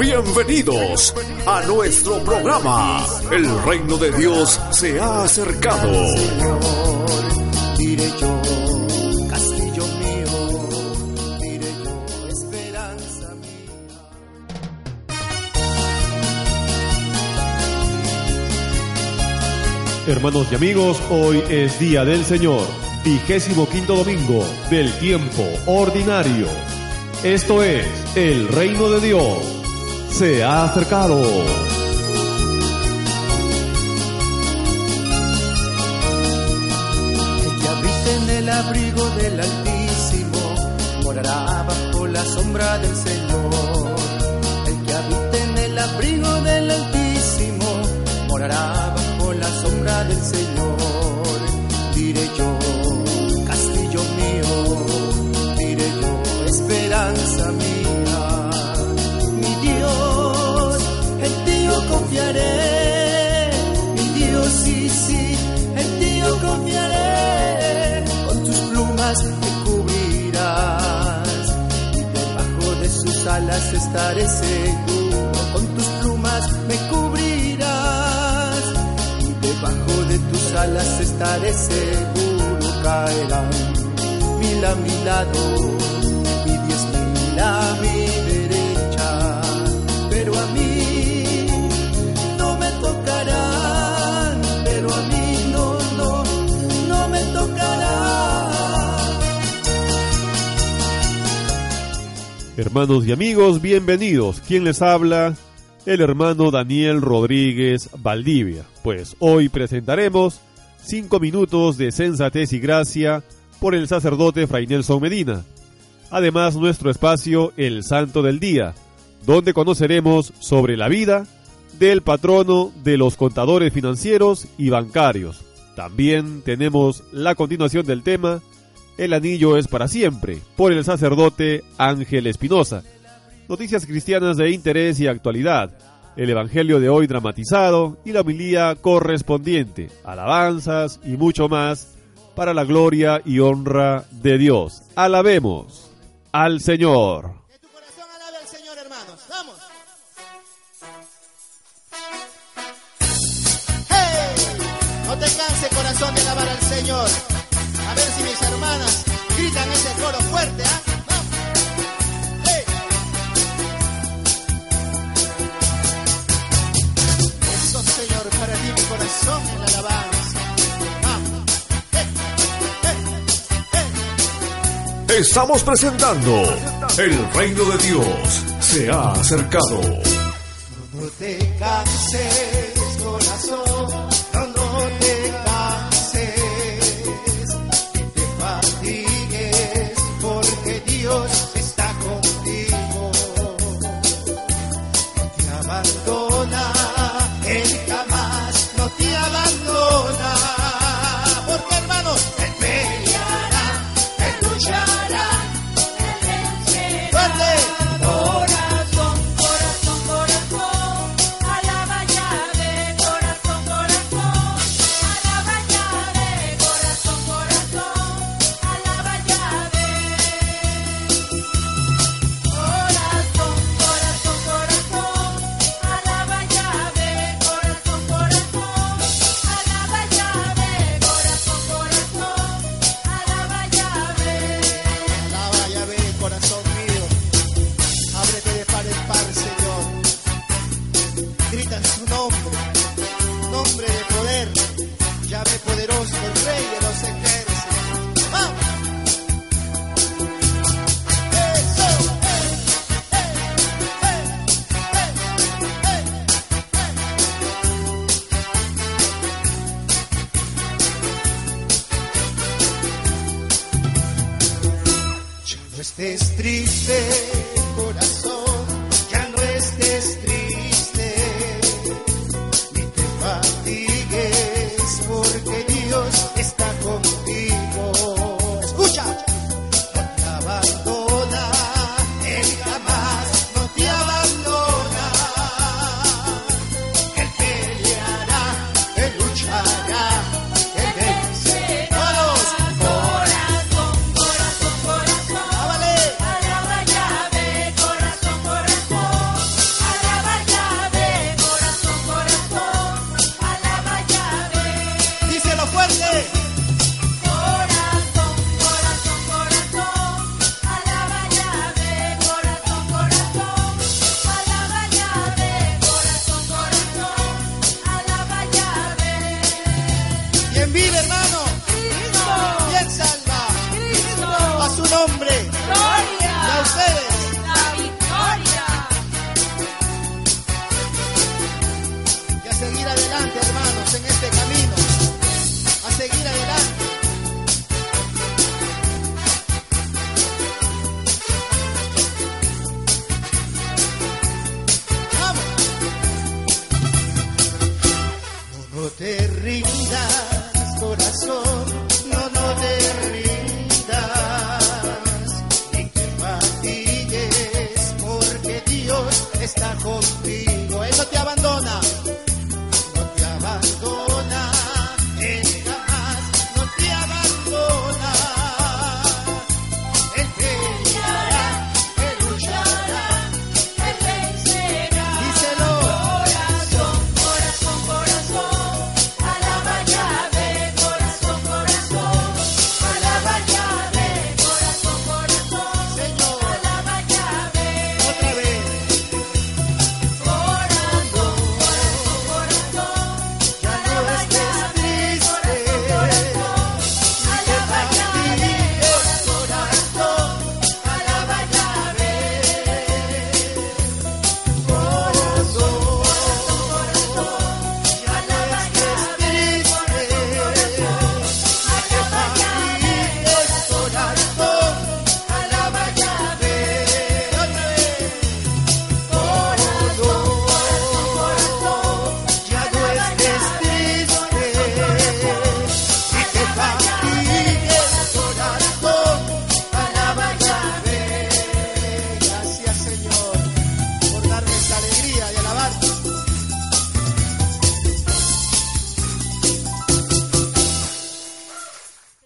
Bienvenidos a nuestro programa. El reino de Dios se ha acercado. Diré yo, castillo mío, diré yo, esperanza mía. Hermanos y amigos, hoy es Día del Señor, vigésimo quinto domingo del tiempo ordinario. Esto es el reino de Dios. Se ha acercado. El que habita en el abrigo del Altísimo morará bajo la sombra del Señor. Confiaré. Mi Dios, sí, sí, en ti yo confiaré. Con tus plumas me cubrirás y debajo de sus alas estaré seguro. Con tus plumas me cubrirás y debajo de tus alas estaré seguro. Caerán mil a mi lado y diez mil a mi Hermanos y amigos, bienvenidos. ¿Quién les habla? El hermano Daniel Rodríguez Valdivia. Pues hoy presentaremos cinco minutos de sensatez y gracia por el sacerdote Fray Nelson Medina. Además, nuestro espacio El Santo del Día, donde conoceremos sobre la vida del patrono de los contadores financieros y bancarios. También tenemos la continuación del tema El anillo es para siempre, por el sacerdote Ángel Espinosa. Noticias cristianas de interés y actualidad, el Evangelio de hoy dramatizado y la homilía correspondiente, alabanzas y mucho más para la gloria y honra de Dios. Alabemos al Señor. Tu corazón alabe al Señor, hermanos. Vamos. ¡Hey! No te corazón, de alabar al Señor. Hermanas gritan ese coro fuerte, ¿ah? Vamos. ¡Hey! Eso, Señor, para ti mi corazón en la alabanza. Vamos. ¡Hey! ¡Hey! ¡Hey! Estamos presentando El reino de Dios se ha acercado. No te canses,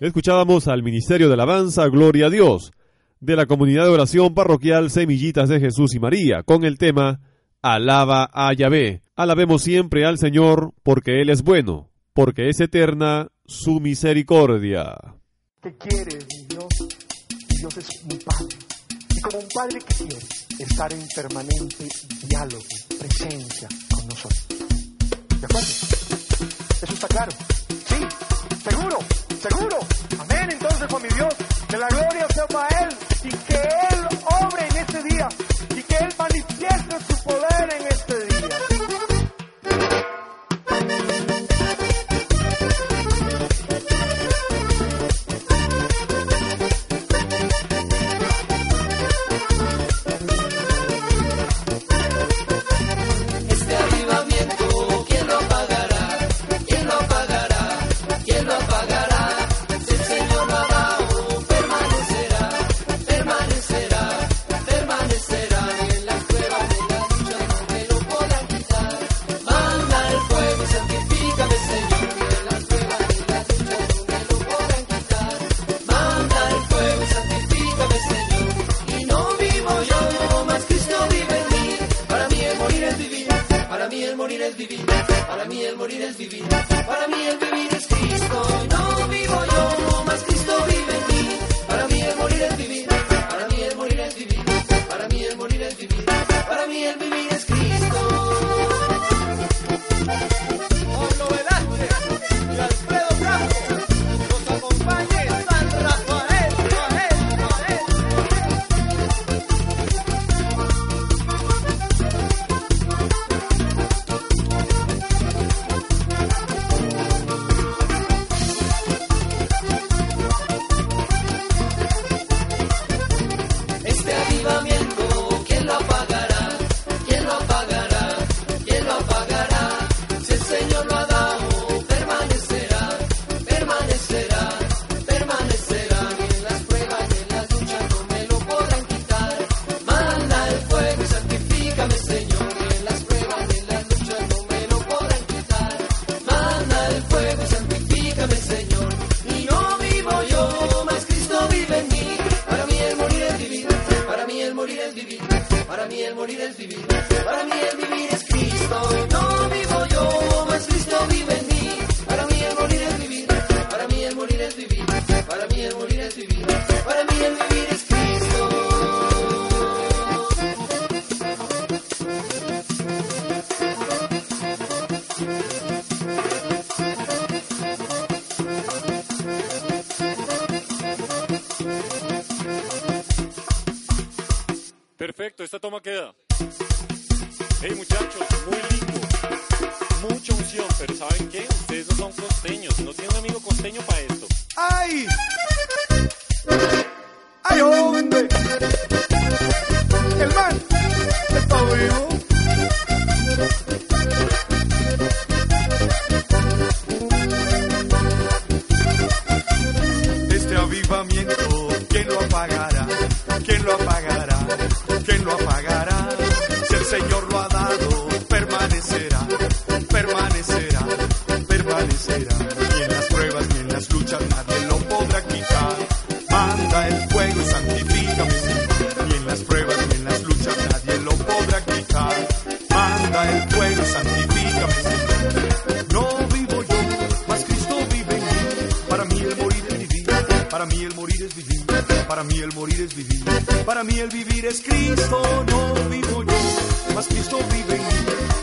Escuchábamos al Ministerio de Alabanza Gloria a Dios de la Comunidad de Oración Parroquial Semillitas de Jesús y María con el tema Alaba a Yahvé. Alabemos siempre al Señor porque Él es bueno, porque es eterna su misericordia. ¿Qué quieres, mi Dios? Dios es mi Padre. Y como un Padre que quiere estar en permanente diálogo, presencia con nosotros. ¿De acuerdo? ¿Eso está claro? Sí, seguro seguro. Amén entonces, con mi Dios, que la gloria sea para Él y que Él obre en este día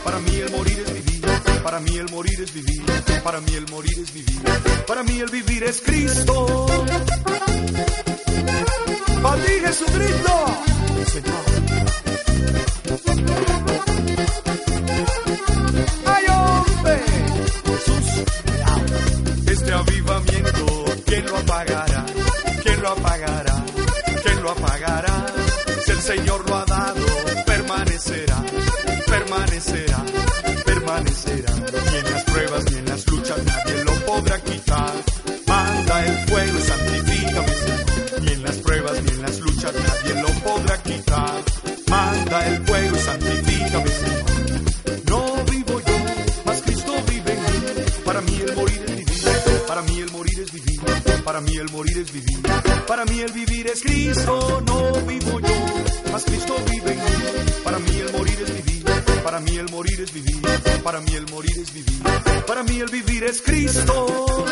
Para mí el morir es vivir, para mí el morir es vivir, para mí el morir es vivir. Para mí el vivir es Cristo. Para ti Jesucristo. ¡Ay, hombre! Jesús. Este avivamiento, ¿quién lo apagará? ¿Quién lo apagará? Manda el fuego y santifícame, Señor. Ni en las pruebas ni en las luchas nadie lo podrá quitar. Manda el fuego y santifícame, Señor. No vivo yo, mas Cristo vive en mí. Para mí el morir es vivir, para mí el morir es vivir, para mí el morir es vivir. Para mí el vivir es Cristo, no vivo yo, mas Cristo vive en mí. Para mí el morir es vivir, para mí el morir es vivir, para mí el morir es vivir. Para mí el vivir es Cristo.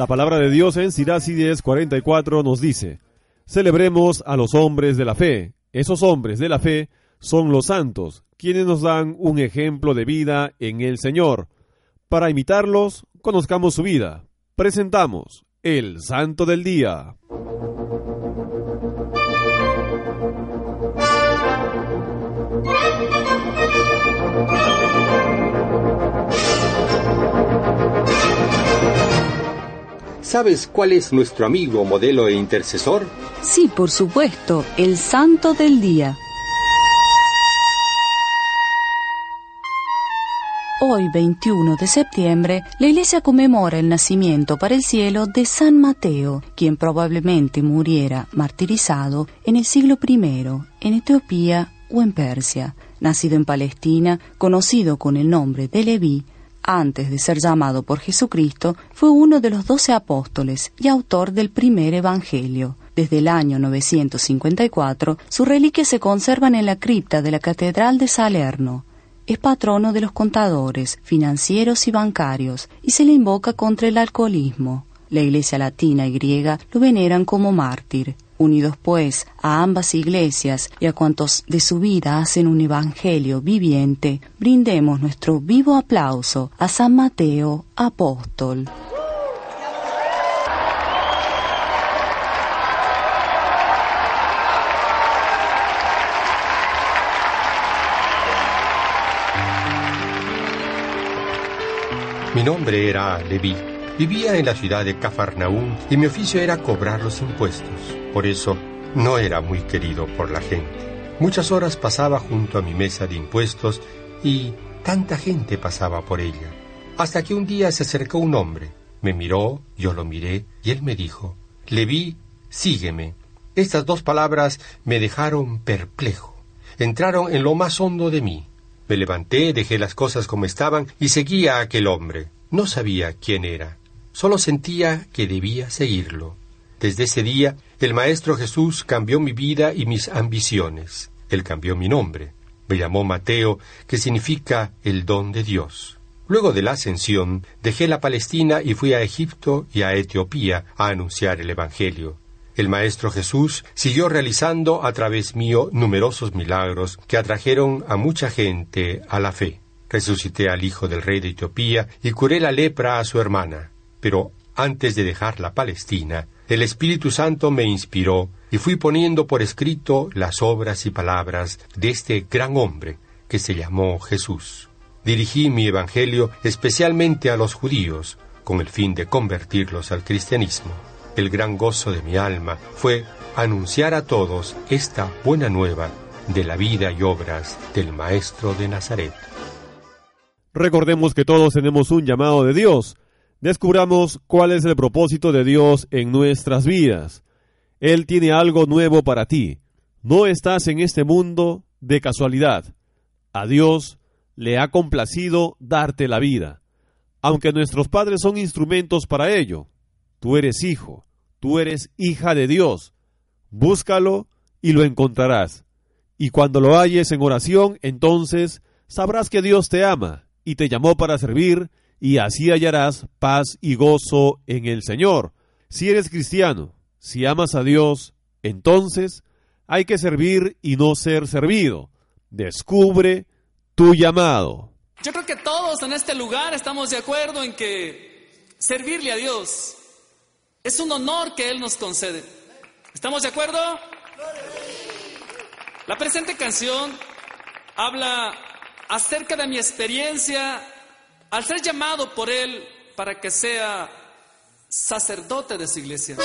La palabra de Dios en Sirácides 44 nos dice, celebremos a los hombres de la fe. Esos hombres de la fe son los santos, quienes nos dan un ejemplo de vida en el Señor. Para imitarlos, conozcamos su vida. Presentamos el Santo del Día. ¿Sabes cuál es nuestro amigo, modelo e intercesor? Sí, por supuesto, el santo del día. Hoy, 21 de septiembre, la iglesia conmemora el nacimiento para el cielo de San Mateo, quien probablemente muriera martirizado en el siglo I, en Etiopía o en Persia. Nacido en Palestina, conocido con el nombre de Leví, antes de ser llamado por Jesucristo, fue uno de los doce apóstoles y autor del primer Evangelio. Desde el año 954, sus reliquias se conservan en la cripta de la Catedral de Salerno. Es patrono de los contadores, financieros y bancarios, y se le invoca contra el alcoholismo. La Iglesia latina y griega lo veneran como mártir. Unidos pues a ambas iglesias y a cuantos de su vida hacen un evangelio viviente, brindemos nuestro vivo aplauso a San Mateo, apóstol. Mi nombre era Levi Vivía en la ciudad de Cafarnaúm y mi oficio era cobrar los impuestos. Por eso no era muy querido por la gente. Muchas horas pasaba junto a mi mesa de impuestos y tanta gente pasaba por ella. Hasta que un día se acercó un hombre. Me miró, yo lo miré y él me dijo, Leví, sígueme. Estas dos palabras me dejaron perplejo. Entraron en lo más hondo de mí. Me levanté, dejé las cosas como estaban y seguí a aquel hombre. No sabía quién era. Solo sentía que debía seguirlo. Desde ese día, el Maestro Jesús cambió mi vida y mis ambiciones. Él cambió mi nombre. Me llamó Mateo, que significa el don de Dios. Luego de la ascensión, dejé la Palestina y fui a Egipto y a Etiopía a anunciar el Evangelio. El Maestro Jesús siguió realizando a través mío numerosos milagros que atrajeron a mucha gente a la fe. Resucité al hijo del rey de Etiopía y curé la lepra a su hermana. Pero antes de dejar la Palestina, el Espíritu Santo me inspiró y fui poniendo por escrito las obras y palabras de este gran hombre que se llamó Jesús. Dirigí mi Evangelio especialmente a los judíos, con el fin de convertirlos al cristianismo. El gran gozo de mi alma fue anunciar a todos esta buena nueva de la vida y obras del Maestro de Nazaret. Recordemos que todos tenemos un llamado de Dios. Descubramos cuál es el propósito de Dios en nuestras vidas. Él tiene algo nuevo para ti. No estás en este mundo de casualidad. A Dios le ha complacido darte la vida. Aunque nuestros padres son instrumentos para ello, tú eres hijo, tú eres hija de Dios. Búscalo y lo encontrarás. Y cuando lo halles en oración, entonces sabrás que Dios te ama y te llamó para servir, y así hallarás paz y gozo en el Señor. Si eres cristiano, si amas a Dios, entonces hay que servir y no ser servido. Descubre tu llamado. Yo creo que todos en este lugar estamos de acuerdo en que servirle a Dios es un honor que Él nos concede. ¿Estamos de acuerdo? La presente canción habla acerca de mi experiencia al ser llamado por Él para que sea sacerdote de su iglesia.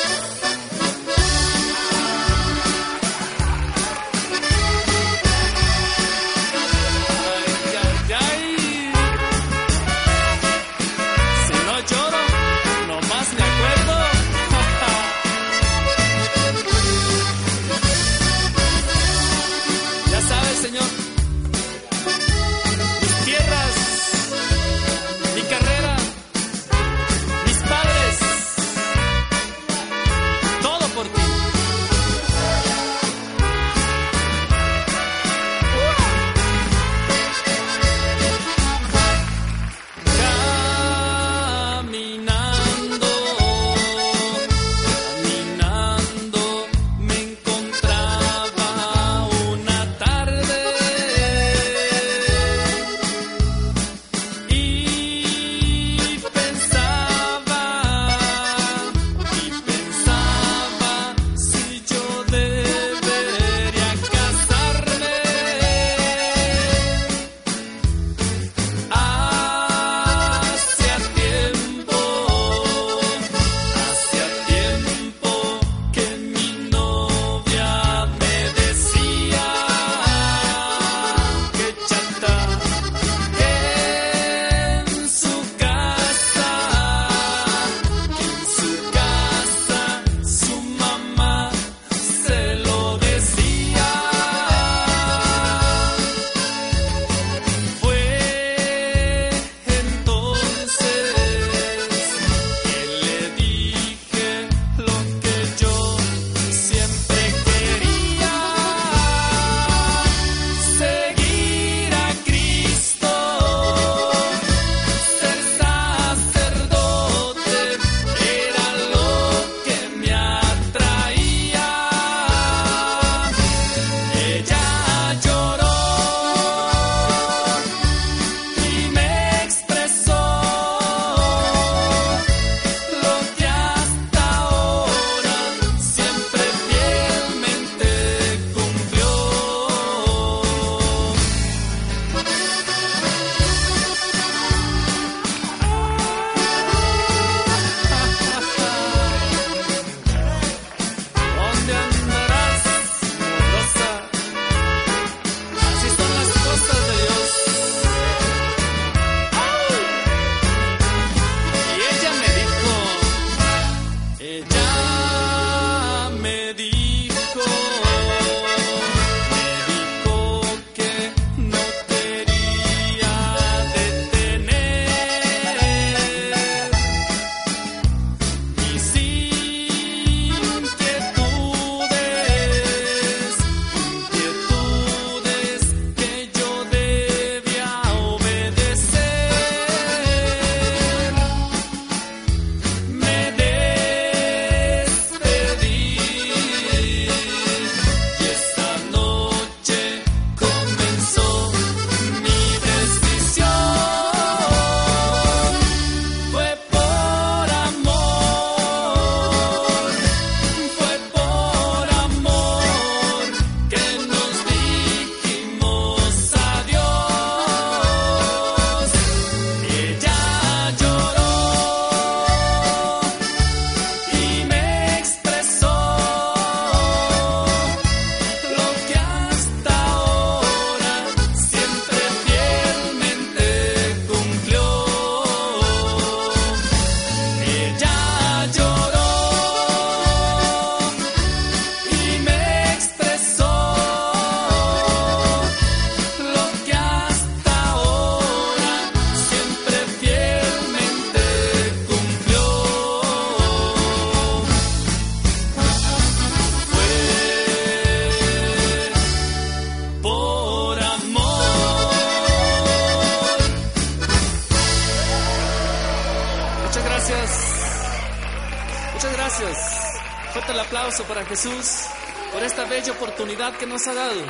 Jesús por esta bella oportunidad que nos ha dado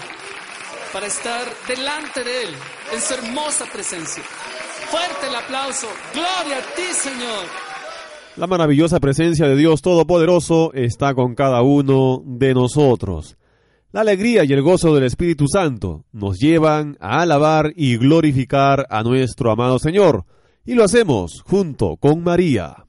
para estar delante de Él en su hermosa presencia. Fuerte el aplauso. Gloria a ti, Señor. La maravillosa presencia de Dios Todopoderoso está con cada uno de nosotros. La alegría y el gozo del Espíritu Santo nos llevan a alabar y glorificar a nuestro amado Señor, y lo hacemos junto con María.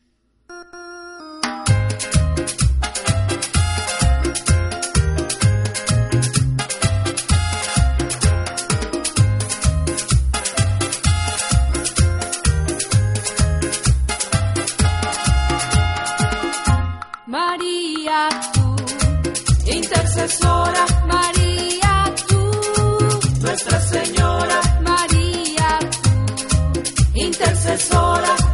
Intercesora, María,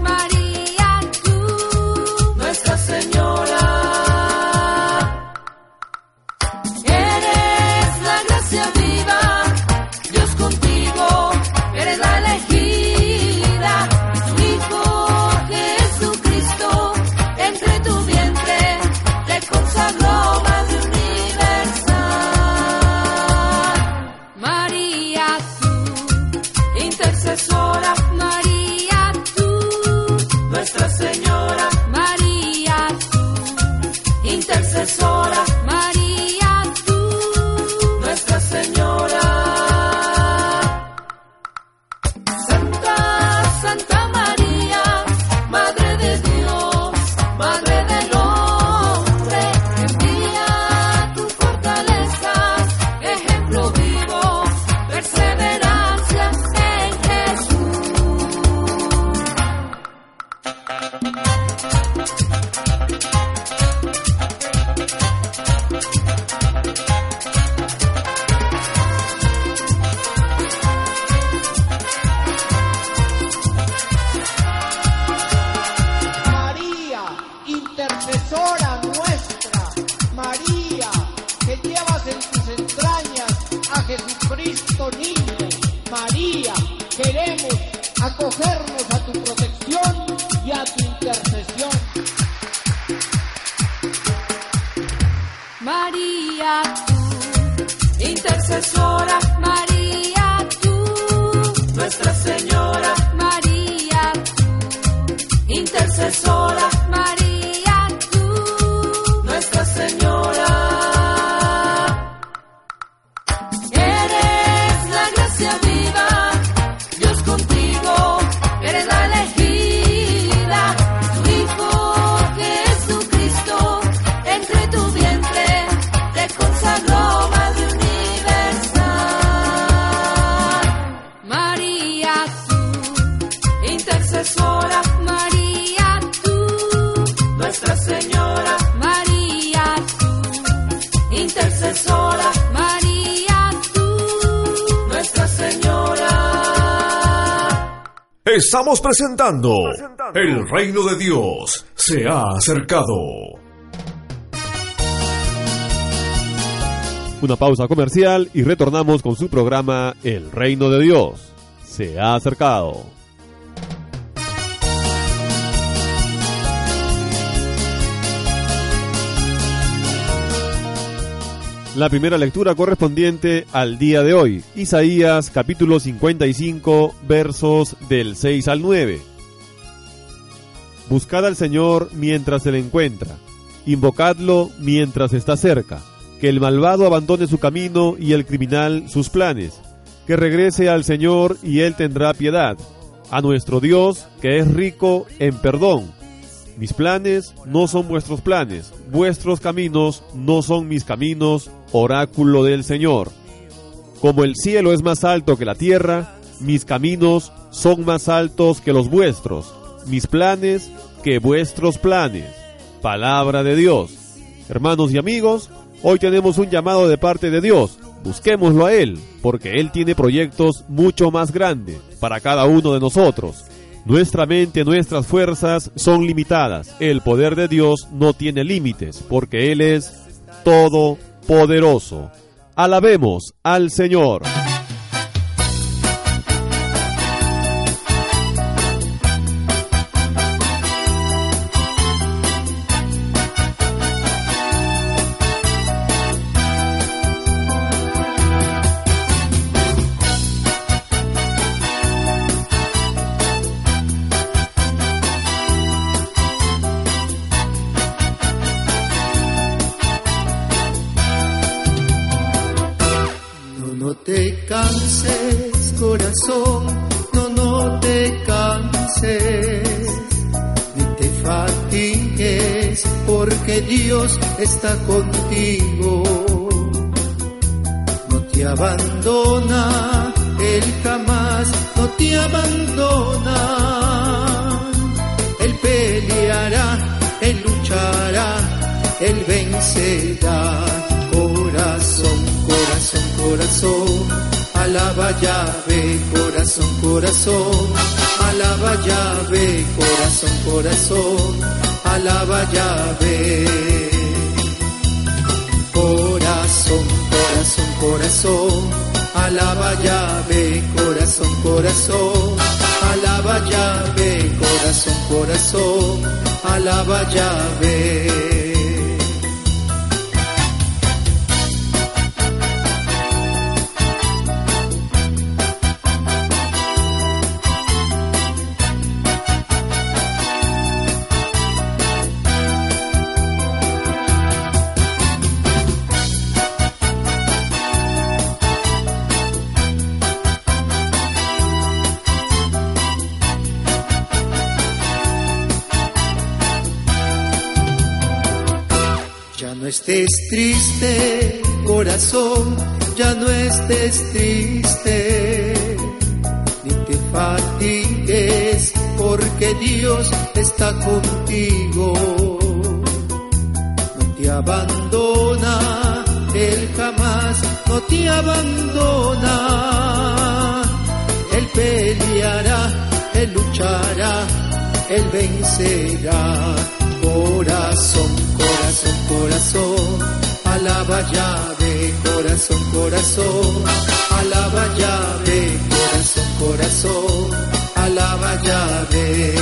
María, queremos acogernos a tu protección y a tu intercesión. María, tú, intercesora, María, Estamos presentando El reino de Dios se ha acercado. Una pausa comercial y retornamos con su programa El Reino de Dios. Se ha acercado. La primera lectura correspondiente al día de hoy, Isaías capítulo 55 versos del 6 al 9. Buscad al Señor mientras se le encuentra, invocadlo mientras está cerca, que el malvado abandone su camino y el criminal sus planes, que regrese al Señor y Él tendrá piedad, a nuestro Dios que es rico en perdón. Mis planes no son vuestros planes, vuestros caminos no son mis caminos, oráculo del Señor. Como el cielo es más alto que la tierra, mis caminos son más altos que los vuestros, mis planes que vuestros planes. Palabra de Dios. Hermanos y amigos, hoy tenemos un llamado de parte de Dios. Busquémoslo a Él, porque Él tiene proyectos mucho más grandes para cada uno de nosotros. Nuestra mente, nuestras fuerzas son limitadas. El poder de Dios no tiene límites, porque Él es todopoderoso. Alabemos al Señor. Canses, corazón, no, no te canses, ni te fatigues, porque Dios está contigo. No te abandona, Él jamás no te abandona. Él peleará, Él luchará, Él vencerá. Corazón, corazón, corazón, alaba llave, corazón, corazón, alaba llave, corazón, corazón, alaba llave. Corazón, corazón, corazón, alaba llave, corazón, corazón, alaba llave, corazón, corazón, alaba llave. Estés triste, corazón, ya no estés triste, ni te fatigues, porque Dios está contigo. No te abandona, Él jamás no te abandona. Él peleará, Él luchará, Él vencerá. Corazón, corazón, corazón, alaba llave, corazón, corazón, alaba llave, corazón, corazón, alaba llave.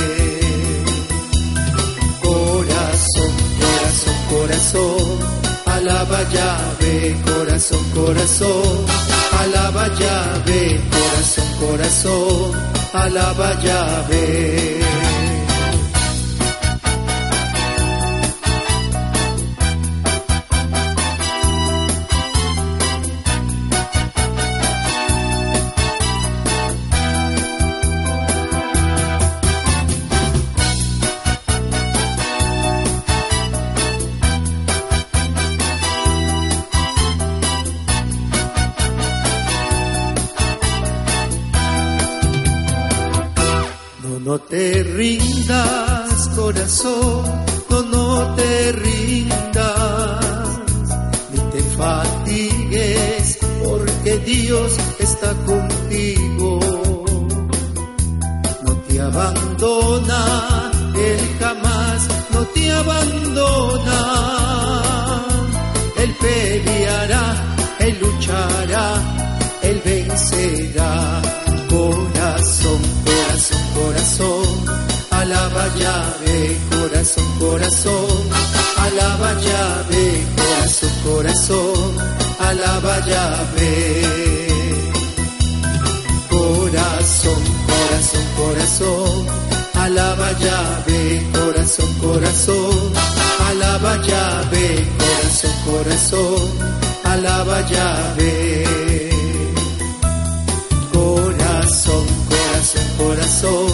Corazón, corazón, corazón, alaba llave, corazón, corazón, alaba llave, corazón, corazón, alaba llave. Corazón, corazón, alaba llave, corazón, corazón, alaba llave, corazón, corazón, alaba llave. Corazón, corazón, corazón,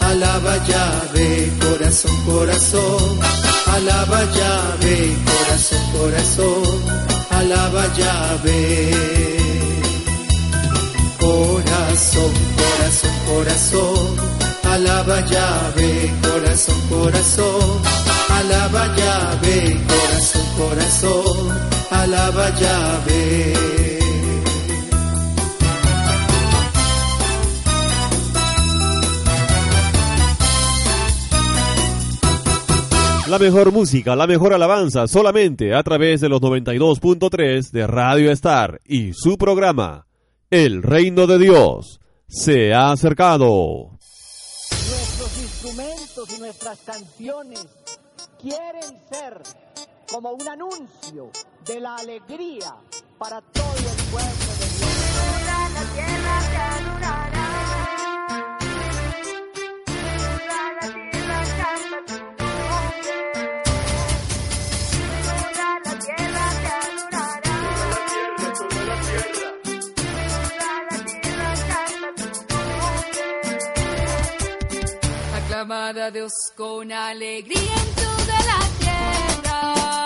alaba llave, corazón, corazón, alaba llave, corazón, corazón, alaba llave. Corazón, corazón, corazón, alaba llave, corazón, corazón, alaba llave, corazón, corazón, alaba llave. La mejor música, la mejor alabanza, solamente a través de los 92.3 de Radio Star y su programa, El Reino de Dios, se ha acercado. Nuestros instrumentos y nuestras canciones quieren ser como un anuncio de la alegría para todo el pueblo de Dios. Aclamada a Dios con alegría en toda la tierra.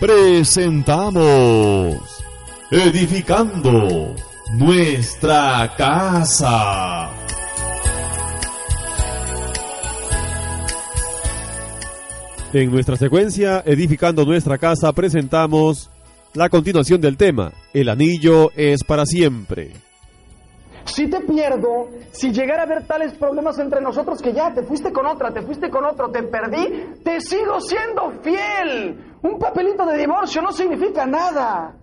Presentamos Edificando nuestra casa. En nuestra secuencia Edificando nuestra casa presentamos la continuación del tema, El anillo es para siempre. Si te pierdo, si llegara a haber tales problemas entre nosotros que ya te fuiste con otra, te fuiste con otro, te perdí, te sigo siendo fiel. Un papelito de divorcio no significa nada.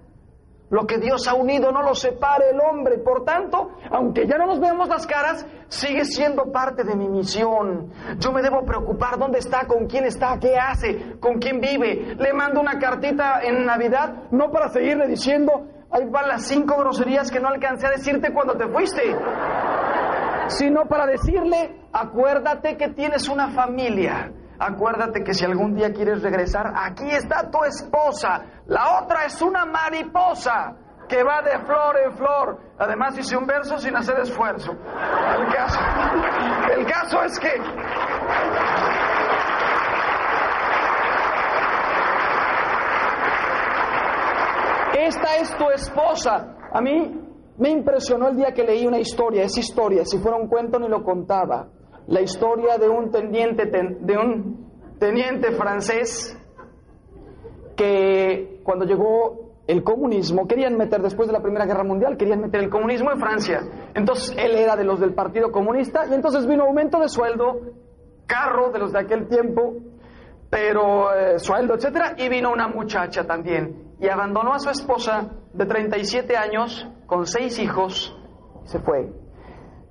Lo que Dios ha unido no lo separe el hombre. Por tanto, aunque ya no nos veamos las caras, sigue siendo parte de mi misión. Yo me debo preocupar dónde está, con quién está, qué hace, con quién vive. Le mando una cartita en Navidad, no para seguirle diciendo, ahí van las cinco groserías que no alcancé a decirte cuando te fuiste, sino para decirle, acuérdate que tienes una familia. Acuérdate que si algún día quieres regresar, aquí está tu esposa. La otra es una mariposa que va de flor en flor. Además hice un verso sin hacer esfuerzo. El caso, el caso es que esta es tu esposa. A mí me impresionó el día que leí una historia, es historia, si fuera un cuento ni lo contaba. La historia de un teniente, ten- de un teniente francés que cuando llegó el comunismo, querían meter, después de la Primera Guerra Mundial, querían meter el comunismo en Francia. Entonces él era de los del Partido Comunista y entonces vino aumento de sueldo, carro de los de aquel tiempo, pero eh, sueldo, etcétera, y vino una muchacha también y abandonó a su esposa de 37 años con seis hijos y se fue.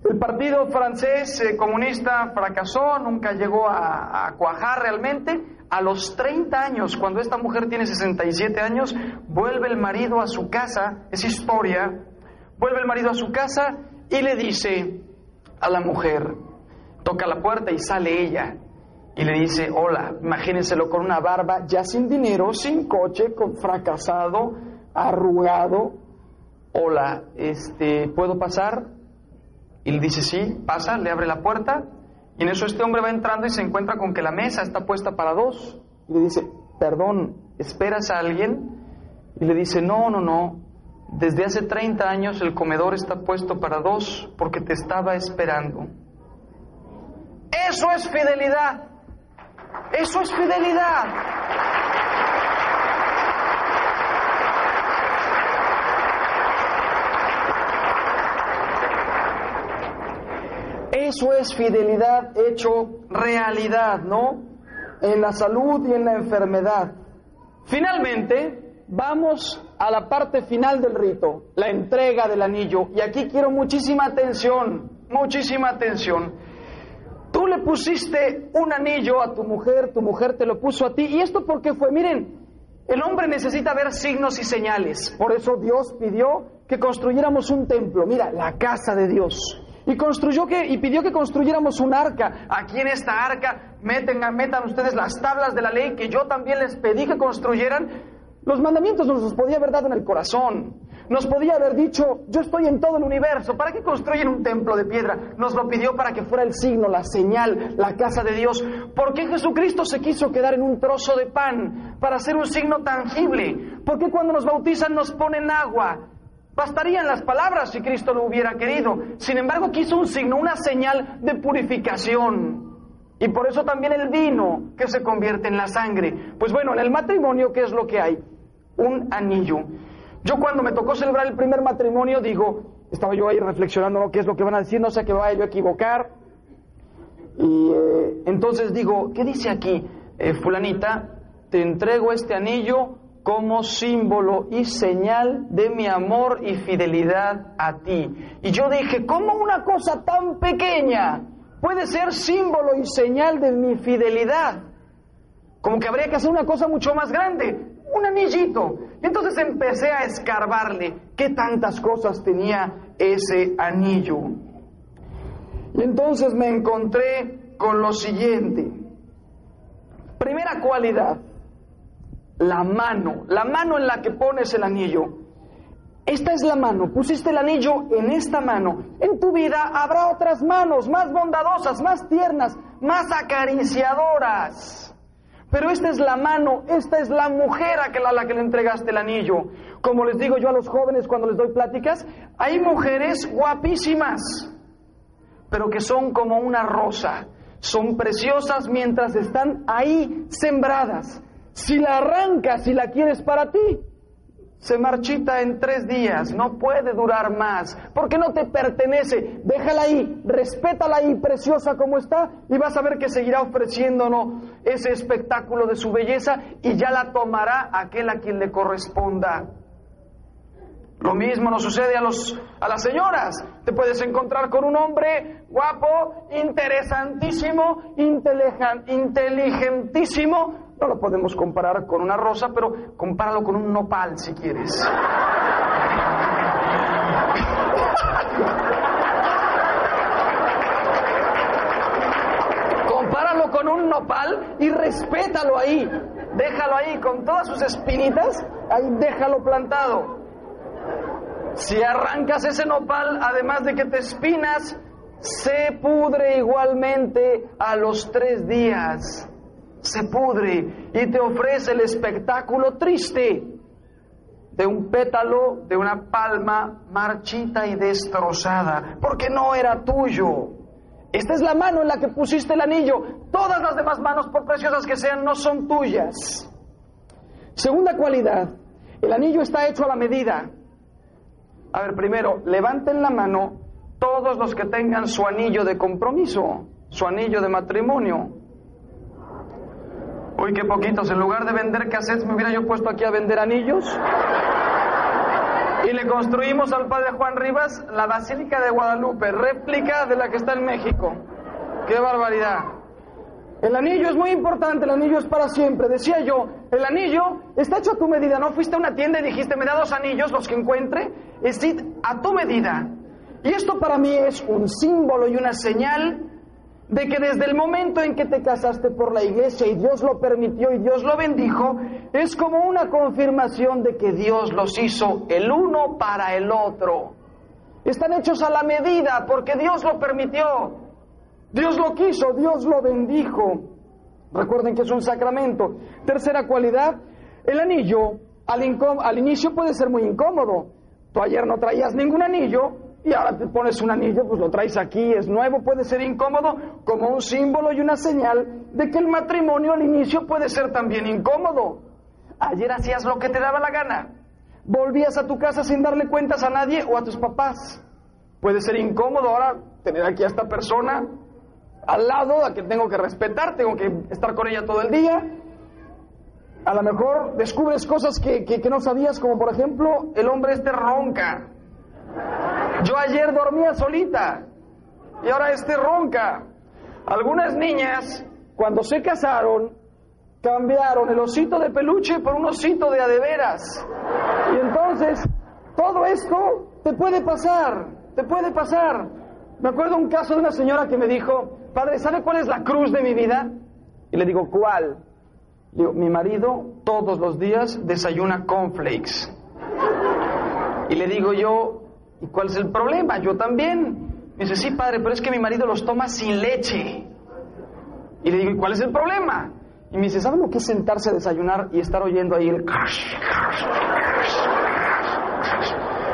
El partido francés eh, comunista fracasó, nunca llegó a, a cuajar realmente. A los 30 años, cuando esta mujer tiene 67 años, vuelve el marido a su casa, es historia, vuelve el marido a su casa y le dice a la mujer, toca la puerta y sale ella y le dice, hola, imagínenselo con una barba, ya sin dinero, sin coche, con fracasado, arrugado, hola, este, ¿puedo pasar? Y le dice, sí, pasa, le abre la puerta y en eso este hombre va entrando y se encuentra con que la mesa está puesta para dos. Y le dice, perdón, ¿esperas a alguien? Y le dice, no, no, no, desde hace 30 años el comedor está puesto para dos porque te estaba esperando. Eso es fidelidad. Eso es fidelidad. Eso es fidelidad hecho realidad, ¿no? En la salud y en la enfermedad. Finalmente, vamos a la parte final del rito, la entrega del anillo. Y aquí quiero muchísima atención, muchísima atención. Tú le pusiste un anillo a tu mujer, tu mujer te lo puso a ti. ¿Y esto por qué fue? Miren, el hombre necesita ver signos y señales. Por eso Dios pidió que construyéramos un templo. Mira, la casa de Dios. Y construyó que, y pidió que construyéramos un arca. Aquí en esta arca meten, metan ustedes las tablas de la ley que yo también les pedí que construyeran. Los mandamientos nos los podía haber dado en el corazón. Nos podía haber dicho, yo estoy en todo el universo, ¿para qué construyen un templo de piedra? Nos lo pidió para que fuera el signo, la señal, la casa de Dios. ¿Por qué Jesucristo se quiso quedar en un trozo de pan para hacer un signo tangible? ¿Por qué cuando nos bautizan nos ponen agua? Bastarían las palabras si Cristo lo hubiera querido. Sin embargo, quiso un signo, una señal de purificación. Y por eso también el vino que se convierte en la sangre. Pues bueno, en el matrimonio, ¿qué es lo que hay? Un anillo. Yo cuando me tocó celebrar el primer matrimonio, digo, estaba yo ahí reflexionando ¿no? qué es lo que van a decir, no sé qué vaya yo a equivocar. Y eh, entonces digo, ¿qué dice aquí? Eh, fulanita, te entrego este anillo como símbolo y señal de mi amor y fidelidad a ti. Y yo dije, ¿cómo una cosa tan pequeña puede ser símbolo y señal de mi fidelidad? Como que habría que hacer una cosa mucho más grande, un anillito. Y entonces empecé a escarbarle qué tantas cosas tenía ese anillo. Y entonces me encontré con lo siguiente. Primera cualidad, la mano, la mano en la que pones el anillo. Esta es la mano, pusiste el anillo en esta mano. En tu vida habrá otras manos más bondadosas, más tiernas, más acariciadoras. Pero esta es la mano, esta es la mujer a, que, a la que le entregaste el anillo. Como les digo yo a los jóvenes cuando les doy pláticas, hay mujeres guapísimas, pero que son como una rosa. Son preciosas mientras están ahí sembradas. Si la arrancas y la quieres para ti, se marchita en tres días, no puede durar más, porque no te pertenece. Déjala ahí, respétala ahí, preciosa como está, y vas a ver que seguirá ofreciéndonos ese espectáculo de su belleza y ya la tomará aquel a quien le corresponda. Lo mismo nos sucede a, los, a las señoras. Te puedes encontrar con un hombre guapo, interesantísimo, inteligentísimo, no lo podemos comparar con una rosa, pero compáralo con un nopal si quieres. Compáralo con un nopal y respétalo ahí. Déjalo ahí con todas sus espinitas, ahí déjalo plantado. Si arrancas ese nopal, además de que te espinas, se pudre igualmente a los tres días se pudre y te ofrece el espectáculo triste de un pétalo de una palma marchita y destrozada, porque no era tuyo. Esta es la mano en la que pusiste el anillo. Todas las demás manos, por preciosas que sean, no son tuyas. Segunda cualidad, el anillo está hecho a la medida. A ver, primero, levanten la mano todos los que tengan su anillo de compromiso, su anillo de matrimonio. Uy, qué poquitos. En lugar de vender cassettes, me hubiera yo puesto aquí a vender anillos. Y le construimos al padre Juan Rivas la Basílica de Guadalupe, réplica de la que está en México. ¡Qué barbaridad! El anillo es muy importante, el anillo es para siempre. Decía yo, el anillo está hecho a tu medida. No fuiste a una tienda y dijiste, me da dos anillos, los que encuentre. Es a tu medida. Y esto para mí es un símbolo y una señal de que desde el momento en que te casaste por la iglesia y Dios lo permitió y Dios lo bendijo, es como una confirmación de que Dios los hizo el uno para el otro. Están hechos a la medida porque Dios lo permitió. Dios lo quiso, Dios lo bendijo. Recuerden que es un sacramento. Tercera cualidad, el anillo al, inicio puede ser muy incómodo. Tú ayer no traías ningún anillo, y ahora te pones un anillo, pues lo traes aquí, es nuevo, puede ser incómodo, como un símbolo y una señal de que el matrimonio al inicio puede ser también incómodo. Ayer hacías lo que te daba la gana, volvías a tu casa sin darle cuentas a nadie o a tus papás. Puede ser incómodo ahora tener aquí a esta persona al lado, a que tengo que respetar, tengo que estar con ella todo el día. A lo mejor descubres cosas que, que, que no sabías, como por ejemplo, el hombre este ronca. Yo ayer dormía solita y ahora este ronca. Algunas niñas, cuando se casaron, cambiaron el osito de peluche por un osito de adeveras. Y entonces, todo esto te puede pasar, te puede pasar. Me acuerdo un caso de una señora que me dijo, padre, ¿sabe cuál es la cruz de mi vida? Y le digo, ¿cuál? Digo, mi marido todos los días desayuna cornflakes. Y le digo yo, ¿Y cuál es el problema? Yo también. Me dice, sí, padre, pero es que mi marido los toma sin leche. Y le digo, ¿y cuál es el problema? Y me dice, ¿sabe lo que es sentarse a desayunar y estar oyendo ahí el...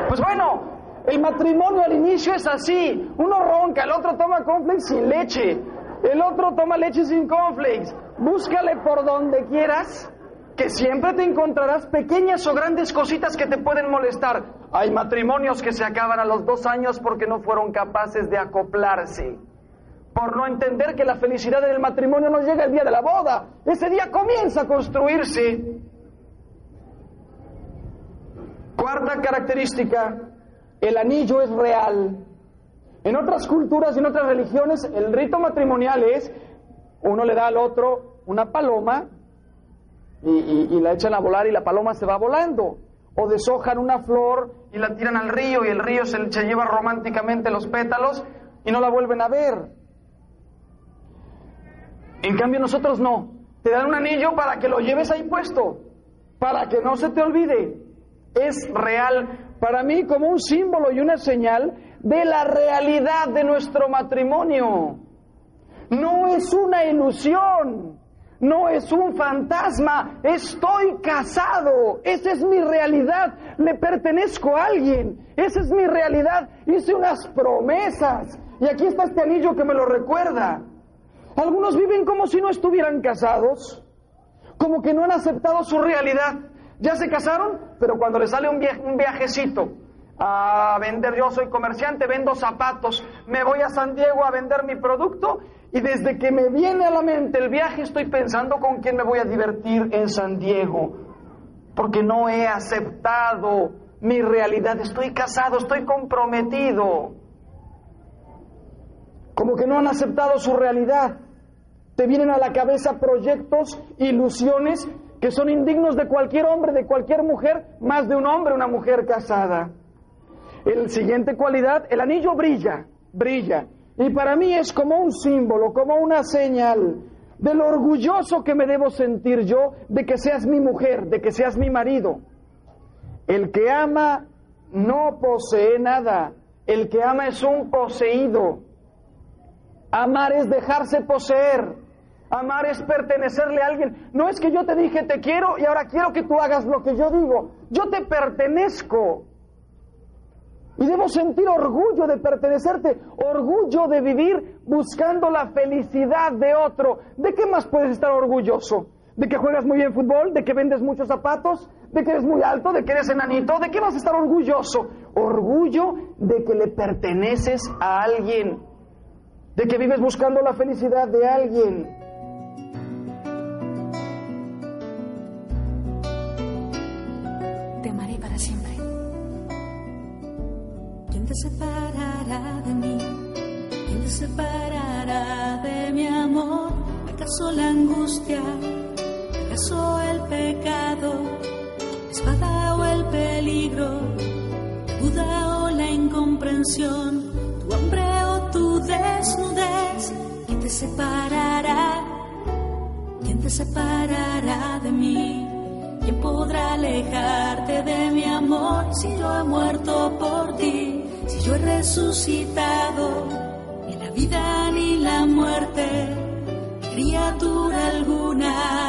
Pues bueno, el matrimonio al inicio es así. Uno ronca, el otro toma cornflakes sin leche. El otro toma leche sin cornflakes. Búscale por donde quieras que siempre te encontrarás pequeñas o grandes cositas que te pueden molestar. Hay matrimonios que se acaban a los dos años porque no fueron capaces de acoplarse, por no entender que la felicidad del matrimonio no llega el día de la boda, ese día comienza a construirse. Cuarta característica, el anillo es real. En otras culturas y en otras religiones el rito matrimonial es, uno le da al otro una paloma y, la echan a volar y la paloma se va volando. O deshojan una flor y la tiran al río y el río se, se lleva románticamente los pétalos y no la vuelven a ver. En cambio nosotros no. Te dan un anillo para que lo lleves ahí puesto, para que no se te olvide. Es real para mí como un símbolo y una señal de la realidad de nuestro matrimonio. No es una ilusión no es un fantasma, estoy casado, esa es mi realidad, le pertenezco a alguien, esa es mi realidad, hice unas promesas y aquí está este anillo que me lo recuerda. Algunos viven como si no estuvieran casados, como que no han aceptado su realidad. Ya se casaron, pero cuando les sale un, un viajecito a vender, yo soy comerciante, vendo zapatos, me voy a San Diego a vender mi producto y desde que me viene a la mente el viaje estoy pensando con quién me voy a divertir en San Diego, porque no he aceptado mi realidad, estoy casado, estoy comprometido. Como que no han aceptado su realidad. Te vienen a la cabeza proyectos, ilusiones que son indignos de cualquier hombre, de cualquier mujer, más de un hombre, una mujer casada. El siguiente cualidad, el anillo brilla, brilla. Y para mí es como un símbolo, como una señal de lo orgulloso que me debo sentir yo de que seas mi mujer, de que seas mi marido. El que ama no posee nada, el que ama es un poseído. Amar es dejarse poseer, amar es pertenecerle a alguien. No es que yo te dije te quiero y ahora quiero que tú hagas lo que yo digo, yo te pertenezco. Y debo sentir orgullo de pertenecerte, orgullo de vivir buscando la felicidad de otro. ¿De qué más puedes estar orgulloso? ¿De que juegas muy bien fútbol? ¿De que vendes muchos zapatos? ¿De que eres muy alto? ¿De que eres enanito? ¿De qué vas a estar orgulloso? Orgullo de que le perteneces a alguien. De que vives buscando la felicidad de alguien. te separará de mí? ¿Quién te separará de mi amor? ¿Acaso la angustia? ¿Acaso el pecado? ¿La espada o el peligro? ¿La duda o la incomprensión? ¿Tu hambre o tu desnudez? ¿Quién te separará? ¿Quién te separará de mí? ¿Quién podrá alejarte de mi amor si yo he muerto por ti? Yo he resucitado, ni la vida ni la muerte, criatura alguna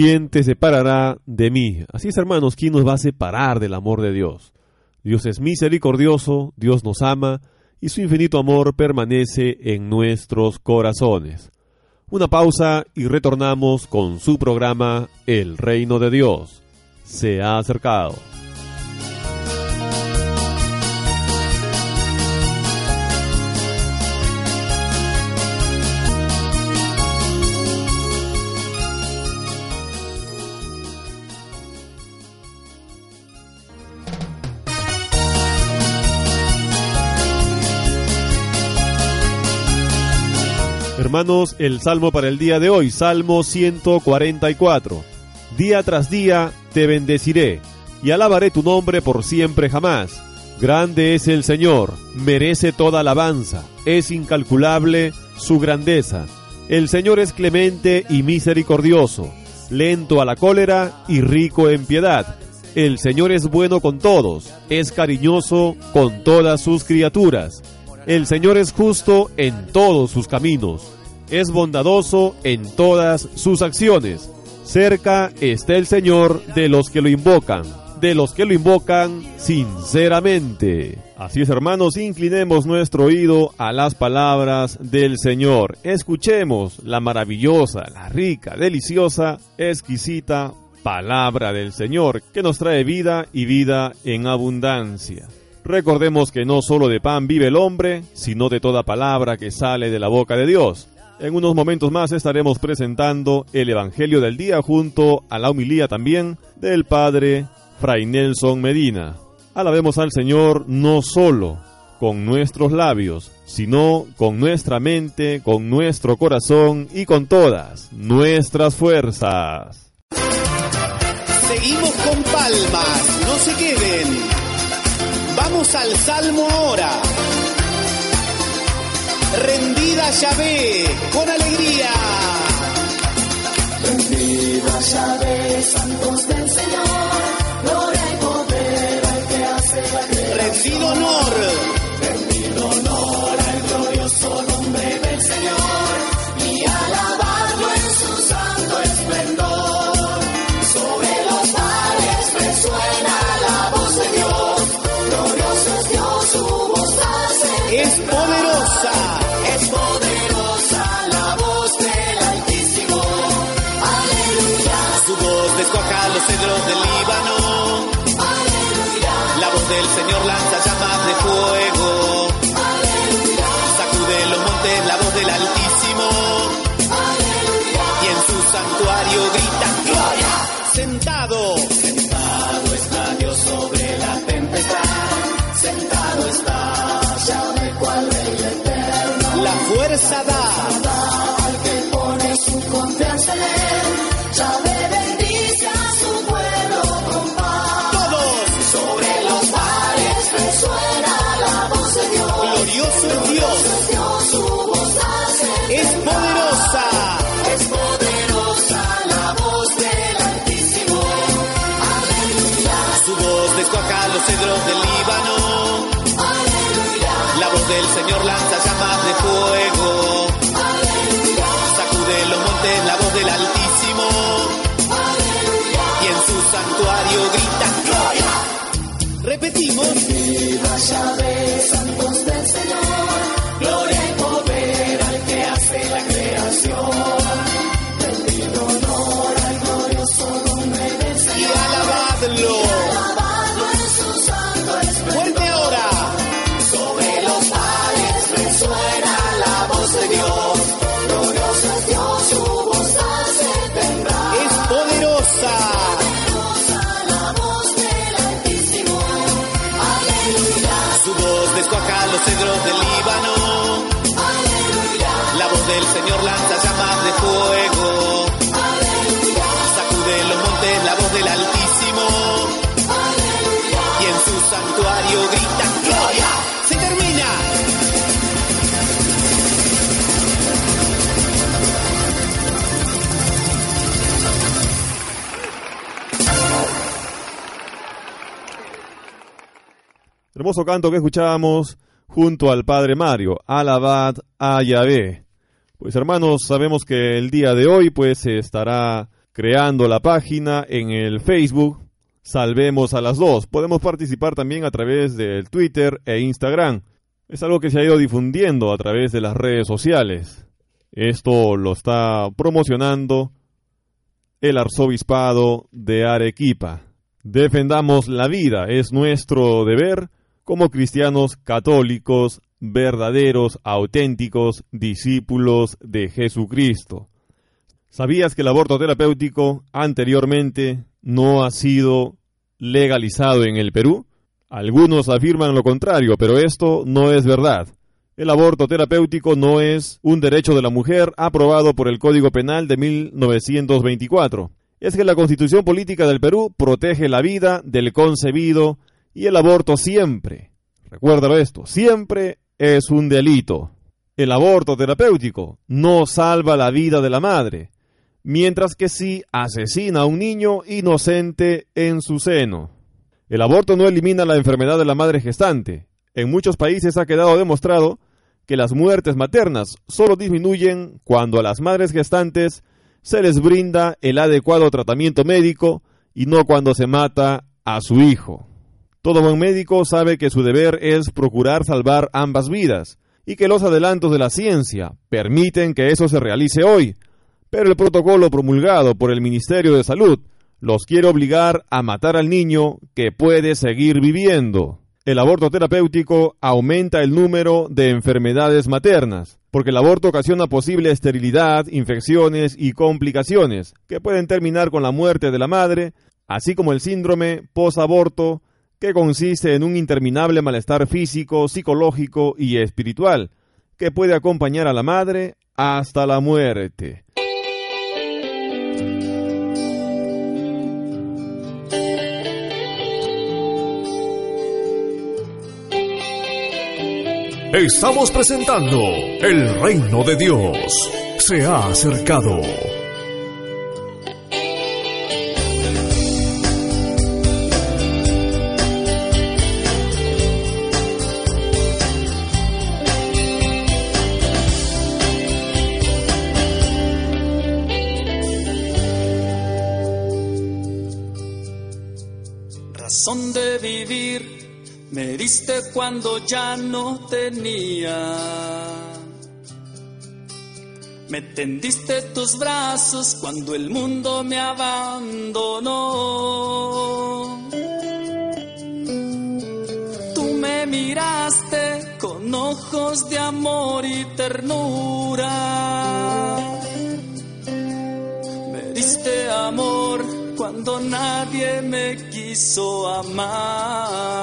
¿Quién te separará de mí? Así es, hermanos, ¿quién nos va a separar del amor de Dios? Dios es misericordioso, Dios nos ama y su infinito amor permanece en nuestros corazones. Una pausa y retornamos con su programa El Reino de Dios. Se ha acercado. Hermanos, el salmo para el día de hoy, Salmo 144. Día tras día te bendeciré y alabaré tu nombre por siempre jamás. Grande es el Señor, merece toda alabanza, es incalculable su grandeza. El Señor es clemente y misericordioso, lento a la cólera y rico en piedad. El Señor es bueno con todos, es cariñoso con todas sus criaturas. El Señor es justo en todos sus caminos, es bondadoso en todas sus acciones. Cerca está el Señor de los que lo invocan, de los que lo invocan sinceramente. Así es, hermanos, inclinemos nuestro oído a las palabras del Señor. Escuchemos la maravillosa, la rica, deliciosa, exquisita palabra del Señor que nos trae vida y vida en abundancia. Recordemos que no solo de pan vive el hombre, sino de toda palabra que sale de la boca de Dios. En unos momentos más estaremos presentando el Evangelio del día junto a la humilía también del Padre Fray Nelson Medina. Alabemos al Señor no solo con nuestros labios, sino con nuestra mente, con nuestro corazón y con todas nuestras fuerzas. Seguimos con palmas, no se queden. Vamos al Salmo ahora. Rendida Yahvé, con alegría. Rendida Yahvé, santos del Señor, gloria y poder al que hace la. Rendido honor. Hermoso canto que escuchábamos junto al Padre Mario, Alabad a. Pues hermanos, sabemos que el día de hoy pues se estará creando la página en el Facebook Salvemos a las dos. Podemos participar también a través del Twitter e Instagram. Es algo que se ha ido difundiendo a través de las redes sociales. Esto lo está promocionando el arzobispado de Arequipa. Defendamos la vida, es nuestro deber como cristianos católicos, verdaderos, auténticos discípulos de Jesucristo. ¿Sabías que el aborto terapéutico anteriormente no ha sido legalizado en el Perú? Algunos afirman lo contrario, pero esto no es verdad. El aborto terapéutico no es un derecho de la mujer aprobado por el Código Penal de 1924. Es que la Constitución Política del Perú protege la vida del concebido y el aborto siempre, recuérdalo esto, siempre es un delito. El aborto terapéutico no salva la vida de la madre, mientras que sí asesina a un niño inocente en su seno. El aborto no elimina la enfermedad de la madre gestante. En muchos países ha quedado demostrado que las muertes maternas solo disminuyen cuando a las madres gestantes se les brinda el adecuado tratamiento médico y no cuando se mata a su hijo. Todo buen médico sabe que su deber es procurar salvar ambas vidas y que los adelantos de la ciencia permiten que eso se realice hoy, pero el protocolo promulgado por el Ministerio de Salud los quiere obligar a matar al niño que puede seguir viviendo. El aborto terapéutico aumenta el número de enfermedades maternas, porque el aborto ocasiona posible esterilidad, infecciones y complicaciones que pueden terminar con la muerte de la madre, así como el síndrome posaborto, que consiste en un interminable malestar físico, psicológico y espiritual, que puede acompañar a la madre hasta la muerte. Estamos presentando El reino de Dios se ha acercado. Cuando ya no tenía. Me tendiste tus brazos cuando el mundo me abandonó. Tú me miraste con ojos de amor y ternura. Me diste amor cuando nadie me quiso amar.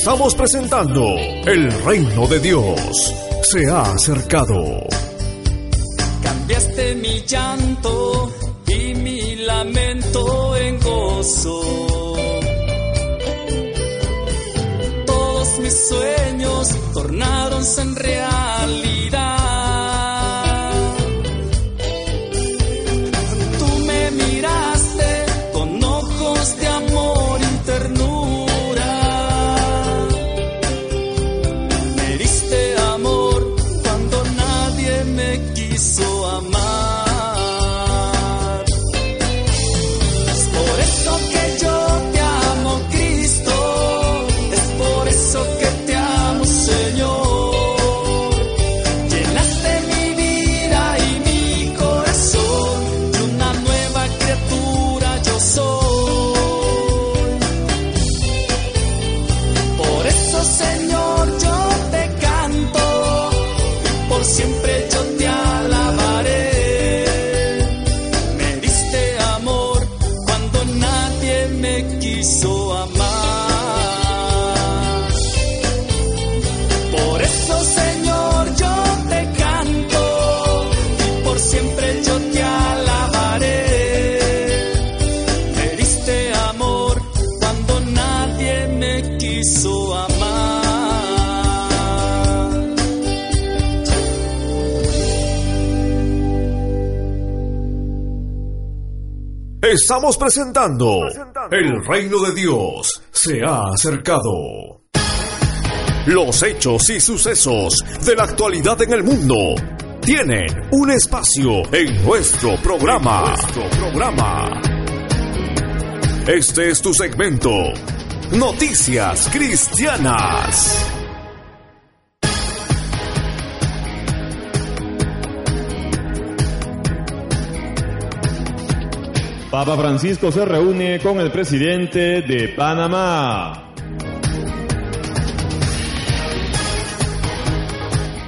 Estamos presentando El reino de Dios se ha acercado. Cambiaste mi llanto y mi lamento en gozo. Todos mis sueños tornaronse en realidad. Estamos presentando El reino de Dios se ha acercado. Los hechos y sucesos de la actualidad en el mundo tienen un espacio en nuestro programa. Nuestro programa. Este es tu segmento. Noticias Cristianas. Papa Francisco se reúne con el presidente de Panamá.